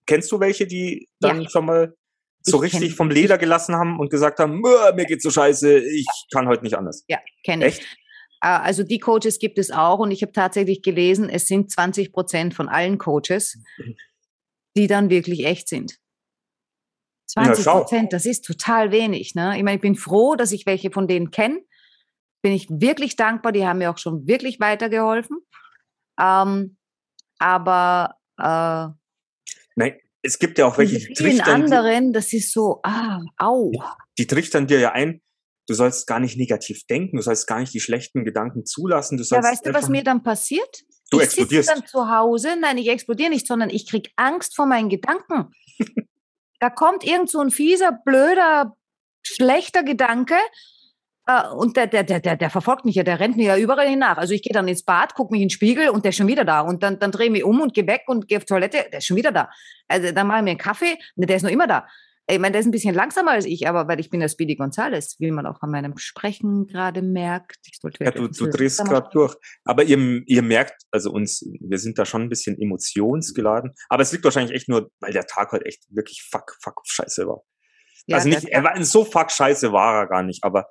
Kennst du welche, die dann ja. schon mal so ich richtig vom Leder gelassen haben und gesagt haben, mir geht's so scheiße, ich kann heute nicht anders. Ja, kenne ich. Äh, also die Coaches gibt es auch und ich habe tatsächlich gelesen, es sind 20 Prozent von allen Coaches, die dann wirklich echt sind. 20 Prozent, das ist total wenig. Ne? Ich meine, ich bin froh, dass ich welche von denen kenne. Bin ich wirklich dankbar. Die haben mir auch schon wirklich weitergeholfen. Ähm, aber äh, Nein, es gibt ja auch welche, die trichtern. anderen, das ist so, ah, au. Die trichtern dir ja ein, du sollst gar nicht negativ denken, du sollst gar nicht die schlechten Gedanken zulassen. Du ja, weißt du, was mir dann passiert? Du ich explodierst. dann zu Hause, nein, ich explodiere nicht, sondern ich kriege Angst vor meinen Gedanken. Da kommt irgend so ein fieser, blöder, schlechter Gedanke äh, und der, der, der, der, verfolgt mich ja, der rennt mir ja überall hin nach. Also ich gehe dann ins Bad, gucke mich in den Spiegel und der ist schon wieder da. Und dann, dann drehe ich mich um und gehe weg und gehe auf Toilette, der ist schon wieder da. Also dann mache ich mir einen Kaffee, ne, der ist noch immer da. Ich meine, der ist ein bisschen langsamer als ich, aber weil ich bin der Speedy Gonzales, wie man auch an meinem Sprechen gerade merkt. Ja, du, du drehst gerade durch. Aber ihr, ihr merkt, also uns, wir sind da schon ein bisschen emotionsgeladen. Aber es liegt wahrscheinlich echt nur, weil der Tag halt echt wirklich fuck, fuck, scheiße war. Ja, also nicht, er war so fuck scheiße war er gar nicht, aber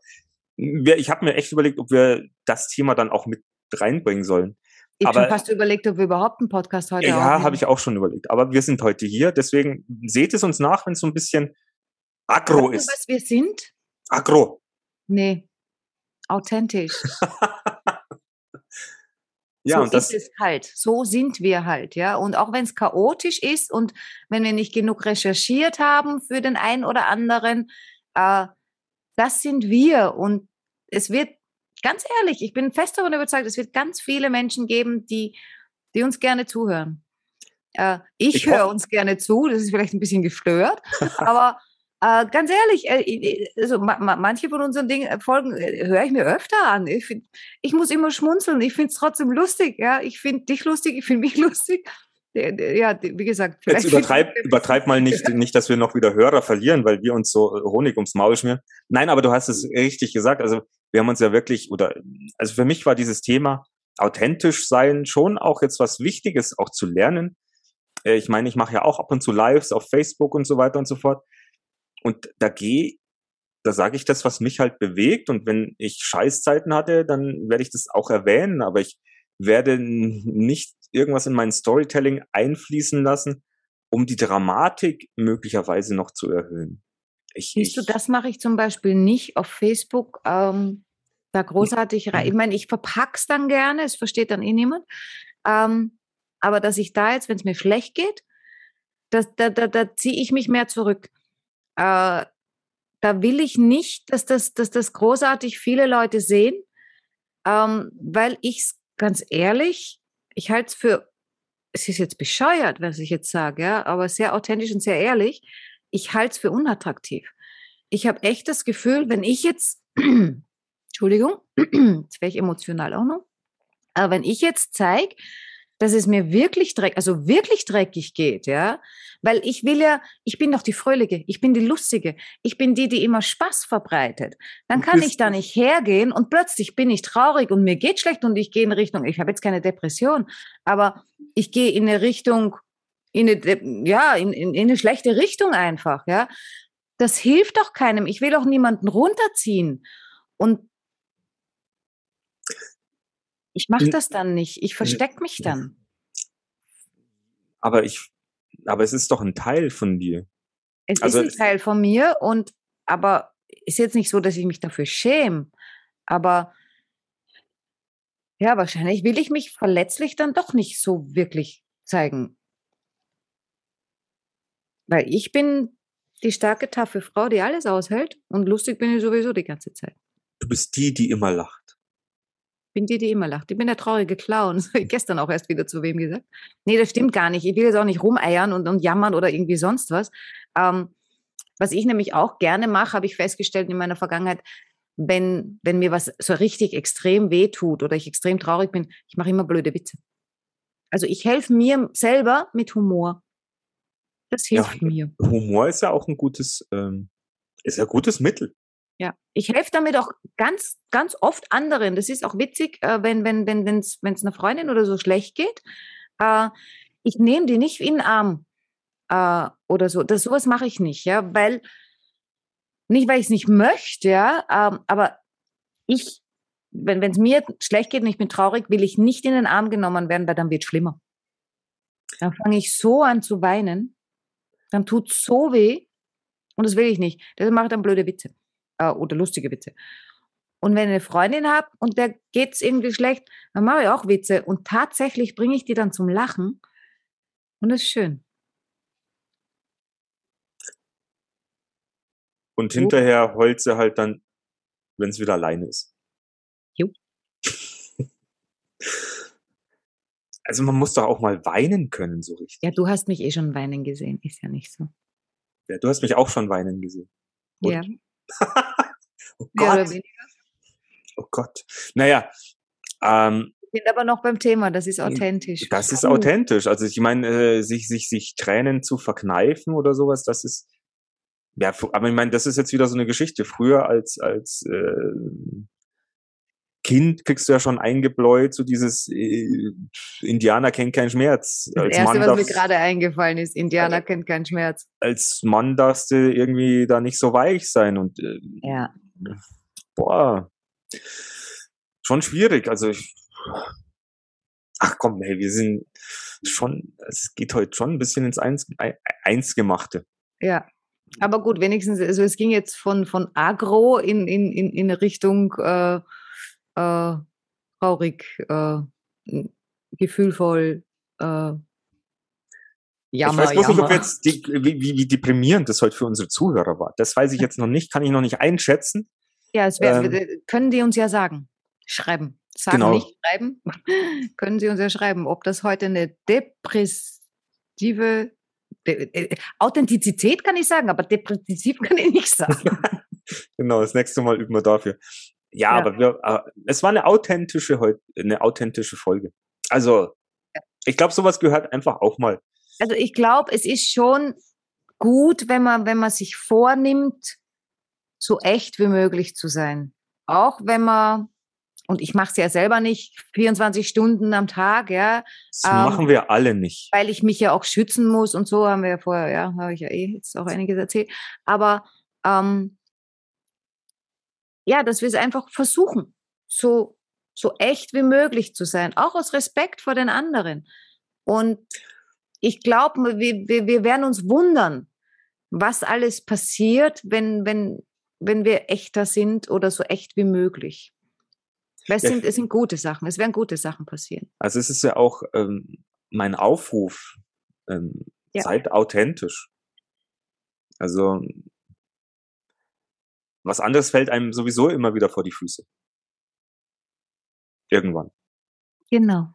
wir, ich habe mir echt überlegt, ob wir das Thema dann auch mit reinbringen sollen. Ich aber, hast du überlegt, ob wir überhaupt einen Podcast heute haben? Ja, habe ich auch schon überlegt. Aber wir sind heute hier, deswegen seht es uns nach, wenn es so ein bisschen aggro ist. Du, was wir sind? Aggro. Nee, authentisch. ja, so und das ist halt. So sind wir halt, ja. Und auch wenn es chaotisch ist und wenn wir nicht genug recherchiert haben für den einen oder anderen, äh, das sind wir. Und es wird ganz ehrlich, ich bin fest davon überzeugt, es wird ganz viele Menschen geben, die, die uns gerne zuhören. Äh, ich, ich höre uns gerne zu, das ist vielleicht ein bisschen gestört, aber äh, ganz ehrlich, äh, also ma manche von unseren Dingen, äh, Folgen äh, höre ich mir öfter an. Ich, find, ich muss immer schmunzeln, ich finde es trotzdem lustig. Ja? Ich finde dich lustig, ich finde mich lustig. ja, wie gesagt. Jetzt übertreib, übertreib mal nicht, nicht, dass wir noch wieder Hörer verlieren, weil wir uns so Honig ums Maul schmieren. Nein, aber du hast es richtig gesagt. Also wir haben uns ja wirklich, oder also für mich war dieses Thema authentisch sein schon auch jetzt was Wichtiges, auch zu lernen. Äh, ich meine, ich mache ja auch ab und zu Lives auf Facebook und so weiter und so fort. Und da gehe, da sage ich das, was mich halt bewegt. Und wenn ich Scheißzeiten hatte, dann werde ich das auch erwähnen. Aber ich werde nicht irgendwas in mein Storytelling einfließen lassen, um die Dramatik möglicherweise noch zu erhöhen. Ich, Siehst du, das mache ich zum Beispiel nicht auf Facebook. Ähm, da großartig rein. Ich meine, ich verpack's dann gerne, es versteht dann eh niemand. Ähm, aber dass ich da jetzt, wenn es mir schlecht geht, das, da, da, da ziehe ich mich mehr zurück. Äh, da will ich nicht, dass das, dass das großartig viele Leute sehen, ähm, weil ich es ganz ehrlich, ich halte es für, es ist jetzt bescheuert, was ich jetzt sage, ja, aber sehr authentisch und sehr ehrlich, ich halte es für unattraktiv. Ich habe echt das Gefühl, wenn ich jetzt, Entschuldigung, jetzt wäre ich emotional auch noch, aber wenn ich jetzt zeige, dass es mir wirklich dreckig, also wirklich dreckig geht, ja, weil ich will ja, ich bin doch die Fröhliche, ich bin die Lustige, ich bin die, die immer Spaß verbreitet. Dann kann ich da nicht hergehen und plötzlich bin ich traurig und mir geht schlecht und ich gehe in Richtung, ich habe jetzt keine Depression, aber ich gehe in eine Richtung, in eine, ja, in, in, in eine schlechte Richtung einfach, ja. Das hilft doch keinem. Ich will auch niemanden runterziehen. Und ich mache das dann nicht. Ich verstecke mich dann. Aber ich, aber es ist doch ein Teil von dir. Es also ist ein Teil von mir und aber ist jetzt nicht so, dass ich mich dafür schäme. Aber ja, wahrscheinlich will ich mich verletzlich dann doch nicht so wirklich zeigen. Weil ich bin die starke, taffe Frau, die alles aushält und lustig bin ich sowieso die ganze Zeit. Du bist die, die immer lacht bin die, die immer lacht. Ich bin der traurige Clown. Das habe ich gestern auch erst wieder zu wem gesagt. Nee, das stimmt gar nicht. Ich will jetzt auch nicht rumeiern und, und jammern oder irgendwie sonst was. Ähm, was ich nämlich auch gerne mache, habe ich festgestellt in meiner Vergangenheit, wenn, wenn mir was so richtig extrem weh tut oder ich extrem traurig bin, ich mache immer blöde Witze. Also ich helfe mir selber mit Humor. Das hilft ja, mir. Humor ist ja auch ein gutes, ähm, ist ja ein gutes Mittel. Ja, ich helfe damit auch ganz, ganz oft anderen. Das ist auch witzig, äh, wenn wenn wenn wenn es einer Freundin oder so schlecht geht. Äh, ich nehme die nicht in den Arm äh, oder so. Das sowas mache ich nicht, ja, weil nicht, weil ich es nicht möchte, ja, ähm, aber ich, wenn es mir schlecht geht und ich bin traurig, will ich nicht in den Arm genommen werden, weil dann wird es schlimmer. Dann fange ich so an zu weinen, dann tut so weh und das will ich nicht. Deshalb mache ich dann blöde Witze äh, oder lustige Witze. Und wenn ich eine Freundin habe und der geht es irgendwie schlecht, dann mache ich auch Witze. Und tatsächlich bringe ich die dann zum Lachen. Und das ist schön. Und hinterher heult sie halt dann, wenn es wieder alleine ist. Jo. Also man muss doch auch mal weinen können, so richtig. Ja, du hast mich eh schon weinen gesehen, ist ja nicht so. Ja, du hast mich auch schon weinen gesehen. Und? Ja. oh Gott. Oh Gott. Naja. Ähm, wir sind aber noch beim Thema, das ist authentisch. Das ist authentisch. Also ich meine, äh, sich, sich, sich Tränen zu verkneifen oder sowas, das ist, ja, aber ich meine, das ist jetzt wieder so eine Geschichte. Früher als, als äh, Kind kriegst du ja schon eingebläut, so dieses äh, Indianer kennt keinen Schmerz. Das als Erste, Mann was mir gerade eingefallen ist, Indianer äh, kennt keinen Schmerz. Als Mann darfst du irgendwie da nicht so weich sein und äh, ja. boah, schon schwierig. Also ich, ach komm, hey, wir sind schon, es geht heute schon ein bisschen ins Eins, Einsgemachte. Ja, aber gut, wenigstens, also es ging jetzt von, von Agro in, in, in, in Richtung äh, äh, traurig, äh, gefühlvoll, äh, Jammer, ich weiß bloß nicht, ob jetzt die, wie, wie, wie deprimierend das heute für unsere Zuhörer war. Das weiß ich jetzt noch nicht, kann ich noch nicht einschätzen. Ja, es wär, ähm, können die uns ja sagen. Schreiben. Sagen genau. nicht schreiben. können sie uns ja schreiben, ob das heute eine depressive De Authentizität kann ich sagen, aber depressiv kann ich nicht sagen. genau, das nächste Mal üben wir dafür. Ja, ja. aber wir, äh, es war eine authentische, eine authentische Folge. Also. Ich glaube, sowas gehört einfach auch mal. Also ich glaube, es ist schon gut, wenn man, wenn man sich vornimmt, so echt wie möglich zu sein. Auch wenn man, und ich mache es ja selber nicht 24 Stunden am Tag, ja. Das ähm, machen wir alle nicht. Weil ich mich ja auch schützen muss und so haben wir ja vorher, ja, habe ich ja eh jetzt auch einiges erzählt. Aber ähm, ja, dass wir es einfach versuchen, so, so echt wie möglich zu sein, auch aus Respekt vor den anderen. Und ich glaube, wir, wir, wir werden uns wundern, was alles passiert, wenn, wenn, wenn wir echter sind oder so echt wie möglich. Es sind, es sind gute Sachen, es werden gute Sachen passieren. Also es ist ja auch ähm, mein Aufruf, ähm, ja. seid authentisch. Also was anderes fällt einem sowieso immer wieder vor die Füße. Irgendwann. Genau.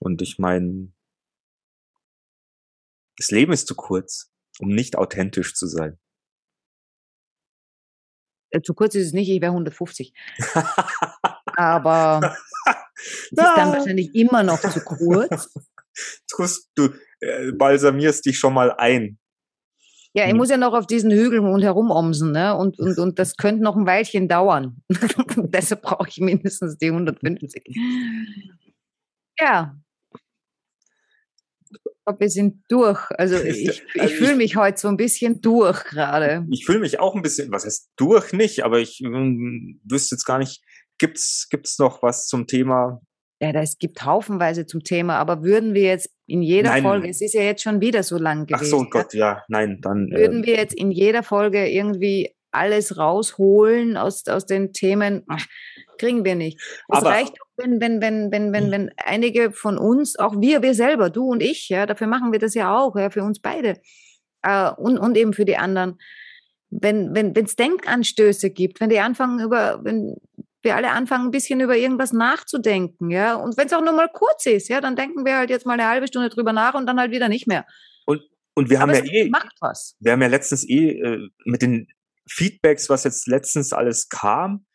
Und ich meine, das Leben ist zu kurz, um nicht authentisch zu sein. Äh, zu kurz ist es nicht, ich wäre 150. Aber es ist dann wahrscheinlich immer noch zu kurz. Du äh, balsamierst dich schon mal ein. Ja, ich hm. muss ja noch auf diesen Hügel und herumomsen, ne? Und, und, und das könnte noch ein Weilchen dauern. Deshalb brauche ich mindestens die 150. Ja. Ich glaube, wir sind durch. Also ich, ich also fühle mich heute so ein bisschen durch gerade. Ich fühle mich auch ein bisschen, was heißt durch nicht, aber ich ähm, wüsste jetzt gar nicht, gibt es noch was zum Thema ja, es gibt haufenweise zum Thema, aber würden wir jetzt in jeder nein. Folge, es ist ja jetzt schon wieder so lang gewesen. Ach so, Gott, ja, nein, dann. Würden äh, wir jetzt in jeder Folge irgendwie alles rausholen aus, aus den Themen, ach, kriegen wir nicht. Es aber, reicht auch, wenn, wenn, wenn, wenn, wenn, hm. wenn einige von uns, auch wir, wir selber, du und ich, ja, dafür machen wir das ja auch, ja, für uns beide äh, und, und eben für die anderen. Wenn wenn wenn, es Denkanstöße gibt, wenn die anfangen über, wenn wir alle anfangen, ein bisschen über irgendwas nachzudenken, ja. Und wenn es auch nur mal kurz ist, ja, dann denken wir halt jetzt mal eine halbe Stunde drüber nach und dann halt wieder nicht mehr. Und, und wir haben Aber ja eh, macht was. wir haben ja letztens eh äh, mit den Feedbacks, was jetzt letztens alles kam,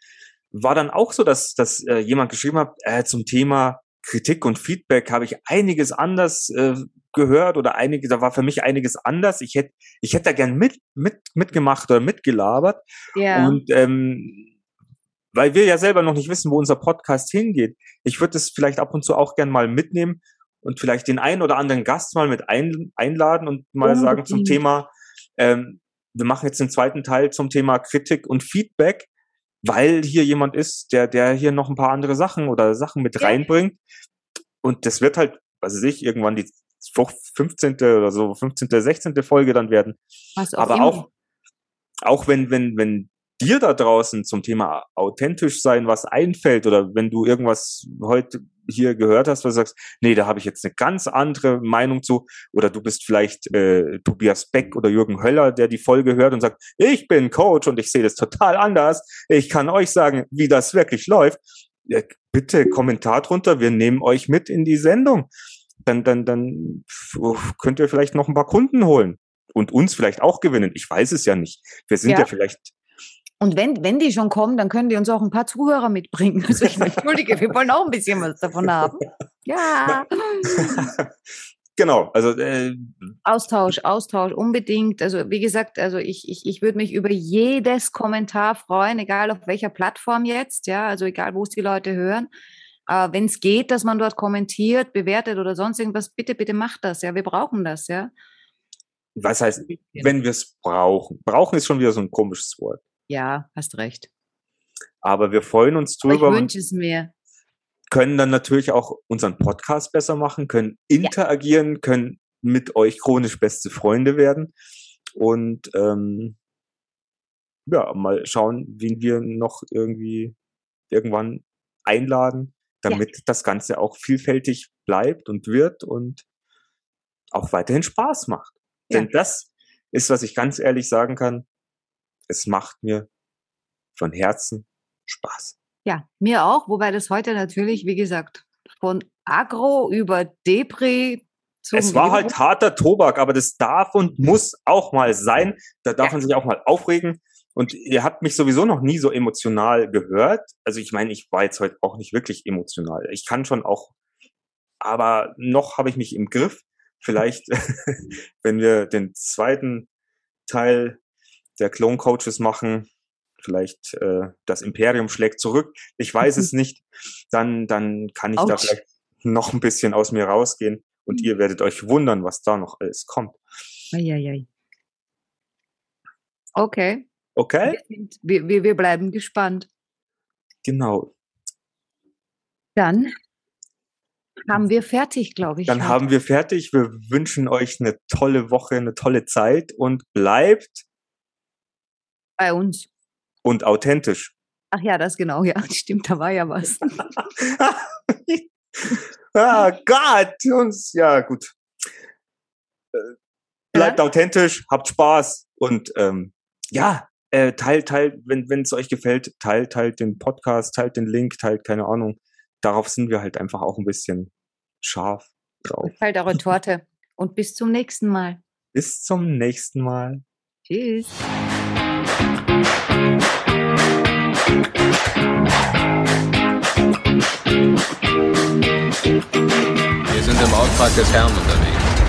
war dann auch so, dass, dass äh, jemand geschrieben hat, äh, zum Thema Kritik und Feedback habe ich einiges anders äh, gehört oder einige, da war für mich einiges anders. Ich hätte, ich hätte da gern mit, mit, mitgemacht oder mitgelabert. Ja. Und ähm, weil wir ja selber noch nicht wissen, wo unser Podcast hingeht. Ich würde es vielleicht ab und zu auch gern mal mitnehmen und vielleicht den einen oder anderen Gast mal mit ein, einladen und mal Unbedingt. sagen zum Thema, ähm, wir machen jetzt den zweiten Teil zum Thema Kritik und Feedback, weil hier jemand ist, der, der hier noch ein paar andere Sachen oder Sachen mit ja. reinbringt. Und das wird halt, was weiß ich, irgendwann die 15. oder so, 15., 16. Folge dann werden. Was auch Aber immer. auch, auch wenn, wenn, wenn dir da draußen zum Thema authentisch sein was einfällt oder wenn du irgendwas heute hier gehört hast, was du sagst, nee, da habe ich jetzt eine ganz andere Meinung zu oder du bist vielleicht äh, Tobias Beck oder Jürgen Höller, der die Folge hört und sagt, ich bin Coach und ich sehe das total anders. Ich kann euch sagen, wie das wirklich läuft. Ja, bitte Kommentar drunter, wir nehmen euch mit in die Sendung. Dann, dann, dann könnt ihr vielleicht noch ein paar Kunden holen und uns vielleicht auch gewinnen. Ich weiß es ja nicht. Wir sind ja, ja vielleicht und wenn, wenn die schon kommen, dann können die uns auch ein paar Zuhörer mitbringen. Also ich entschuldige, wir wollen auch ein bisschen was davon haben. Ja. Genau, also äh, Austausch, Austausch, unbedingt. Also wie gesagt, also ich, ich, ich würde mich über jedes Kommentar freuen, egal auf welcher Plattform jetzt, ja, also egal wo es die Leute hören. Äh, Wenn es geht, dass man dort kommentiert, bewertet oder sonst irgendwas, bitte, bitte macht das, ja, wir brauchen das, ja. Was heißt, wenn wir es brauchen? Brauchen ist schon wieder so ein komisches Wort. Ja, hast recht. Aber wir freuen uns drüber. Ich wünsche es mir. Können dann natürlich auch unseren Podcast besser machen, können interagieren, ja. können mit euch chronisch beste Freunde werden und ähm, ja, mal schauen, wen wir noch irgendwie irgendwann einladen, damit ja. das Ganze auch vielfältig bleibt und wird und auch weiterhin Spaß macht. Ja. Denn das ist, was ich ganz ehrlich sagen kann, es macht mir von Herzen Spaß. Ja, mir auch, wobei das heute natürlich, wie gesagt, von Agro über Depri zum Es war halt harter Tobak, aber das darf und muss auch mal sein. Da darf ja. man sich auch mal aufregen. Und ihr habt mich sowieso noch nie so emotional gehört. Also ich meine, ich war jetzt heute auch nicht wirklich emotional. Ich kann schon auch aber noch habe ich mich im Griff. Vielleicht, wenn wir den zweiten Teil der Clone Coaches machen, vielleicht äh, das Imperium schlägt zurück. Ich weiß es nicht. Dann, dann kann ich Ouch. da vielleicht noch ein bisschen aus mir rausgehen und ihr werdet euch wundern, was da noch alles kommt. Eieiei. Okay. Okay. Wir, wir, wir bleiben gespannt. Genau. Dann haben wir fertig, glaube ich. Dann haben wir fertig. Wir wünschen euch eine tolle Woche, eine tolle Zeit und bleibt bei uns. Und authentisch. Ach ja, das genau, ja, stimmt, da war ja was. ah Gott, uns, ja gut. Äh, bleibt ja? authentisch, habt Spaß und ähm, ja, äh, teilt, teilt, wenn wenn es euch gefällt, teilt, teilt den Podcast, teilt den Link, teilt keine Ahnung. Darauf sind wir halt einfach auch ein bisschen scharf drauf. Teilt eure Torte und bis zum nächsten Mal. Bis zum nächsten Mal. Tschüss. Wir sind im Auftrag des Herrn unterwegs.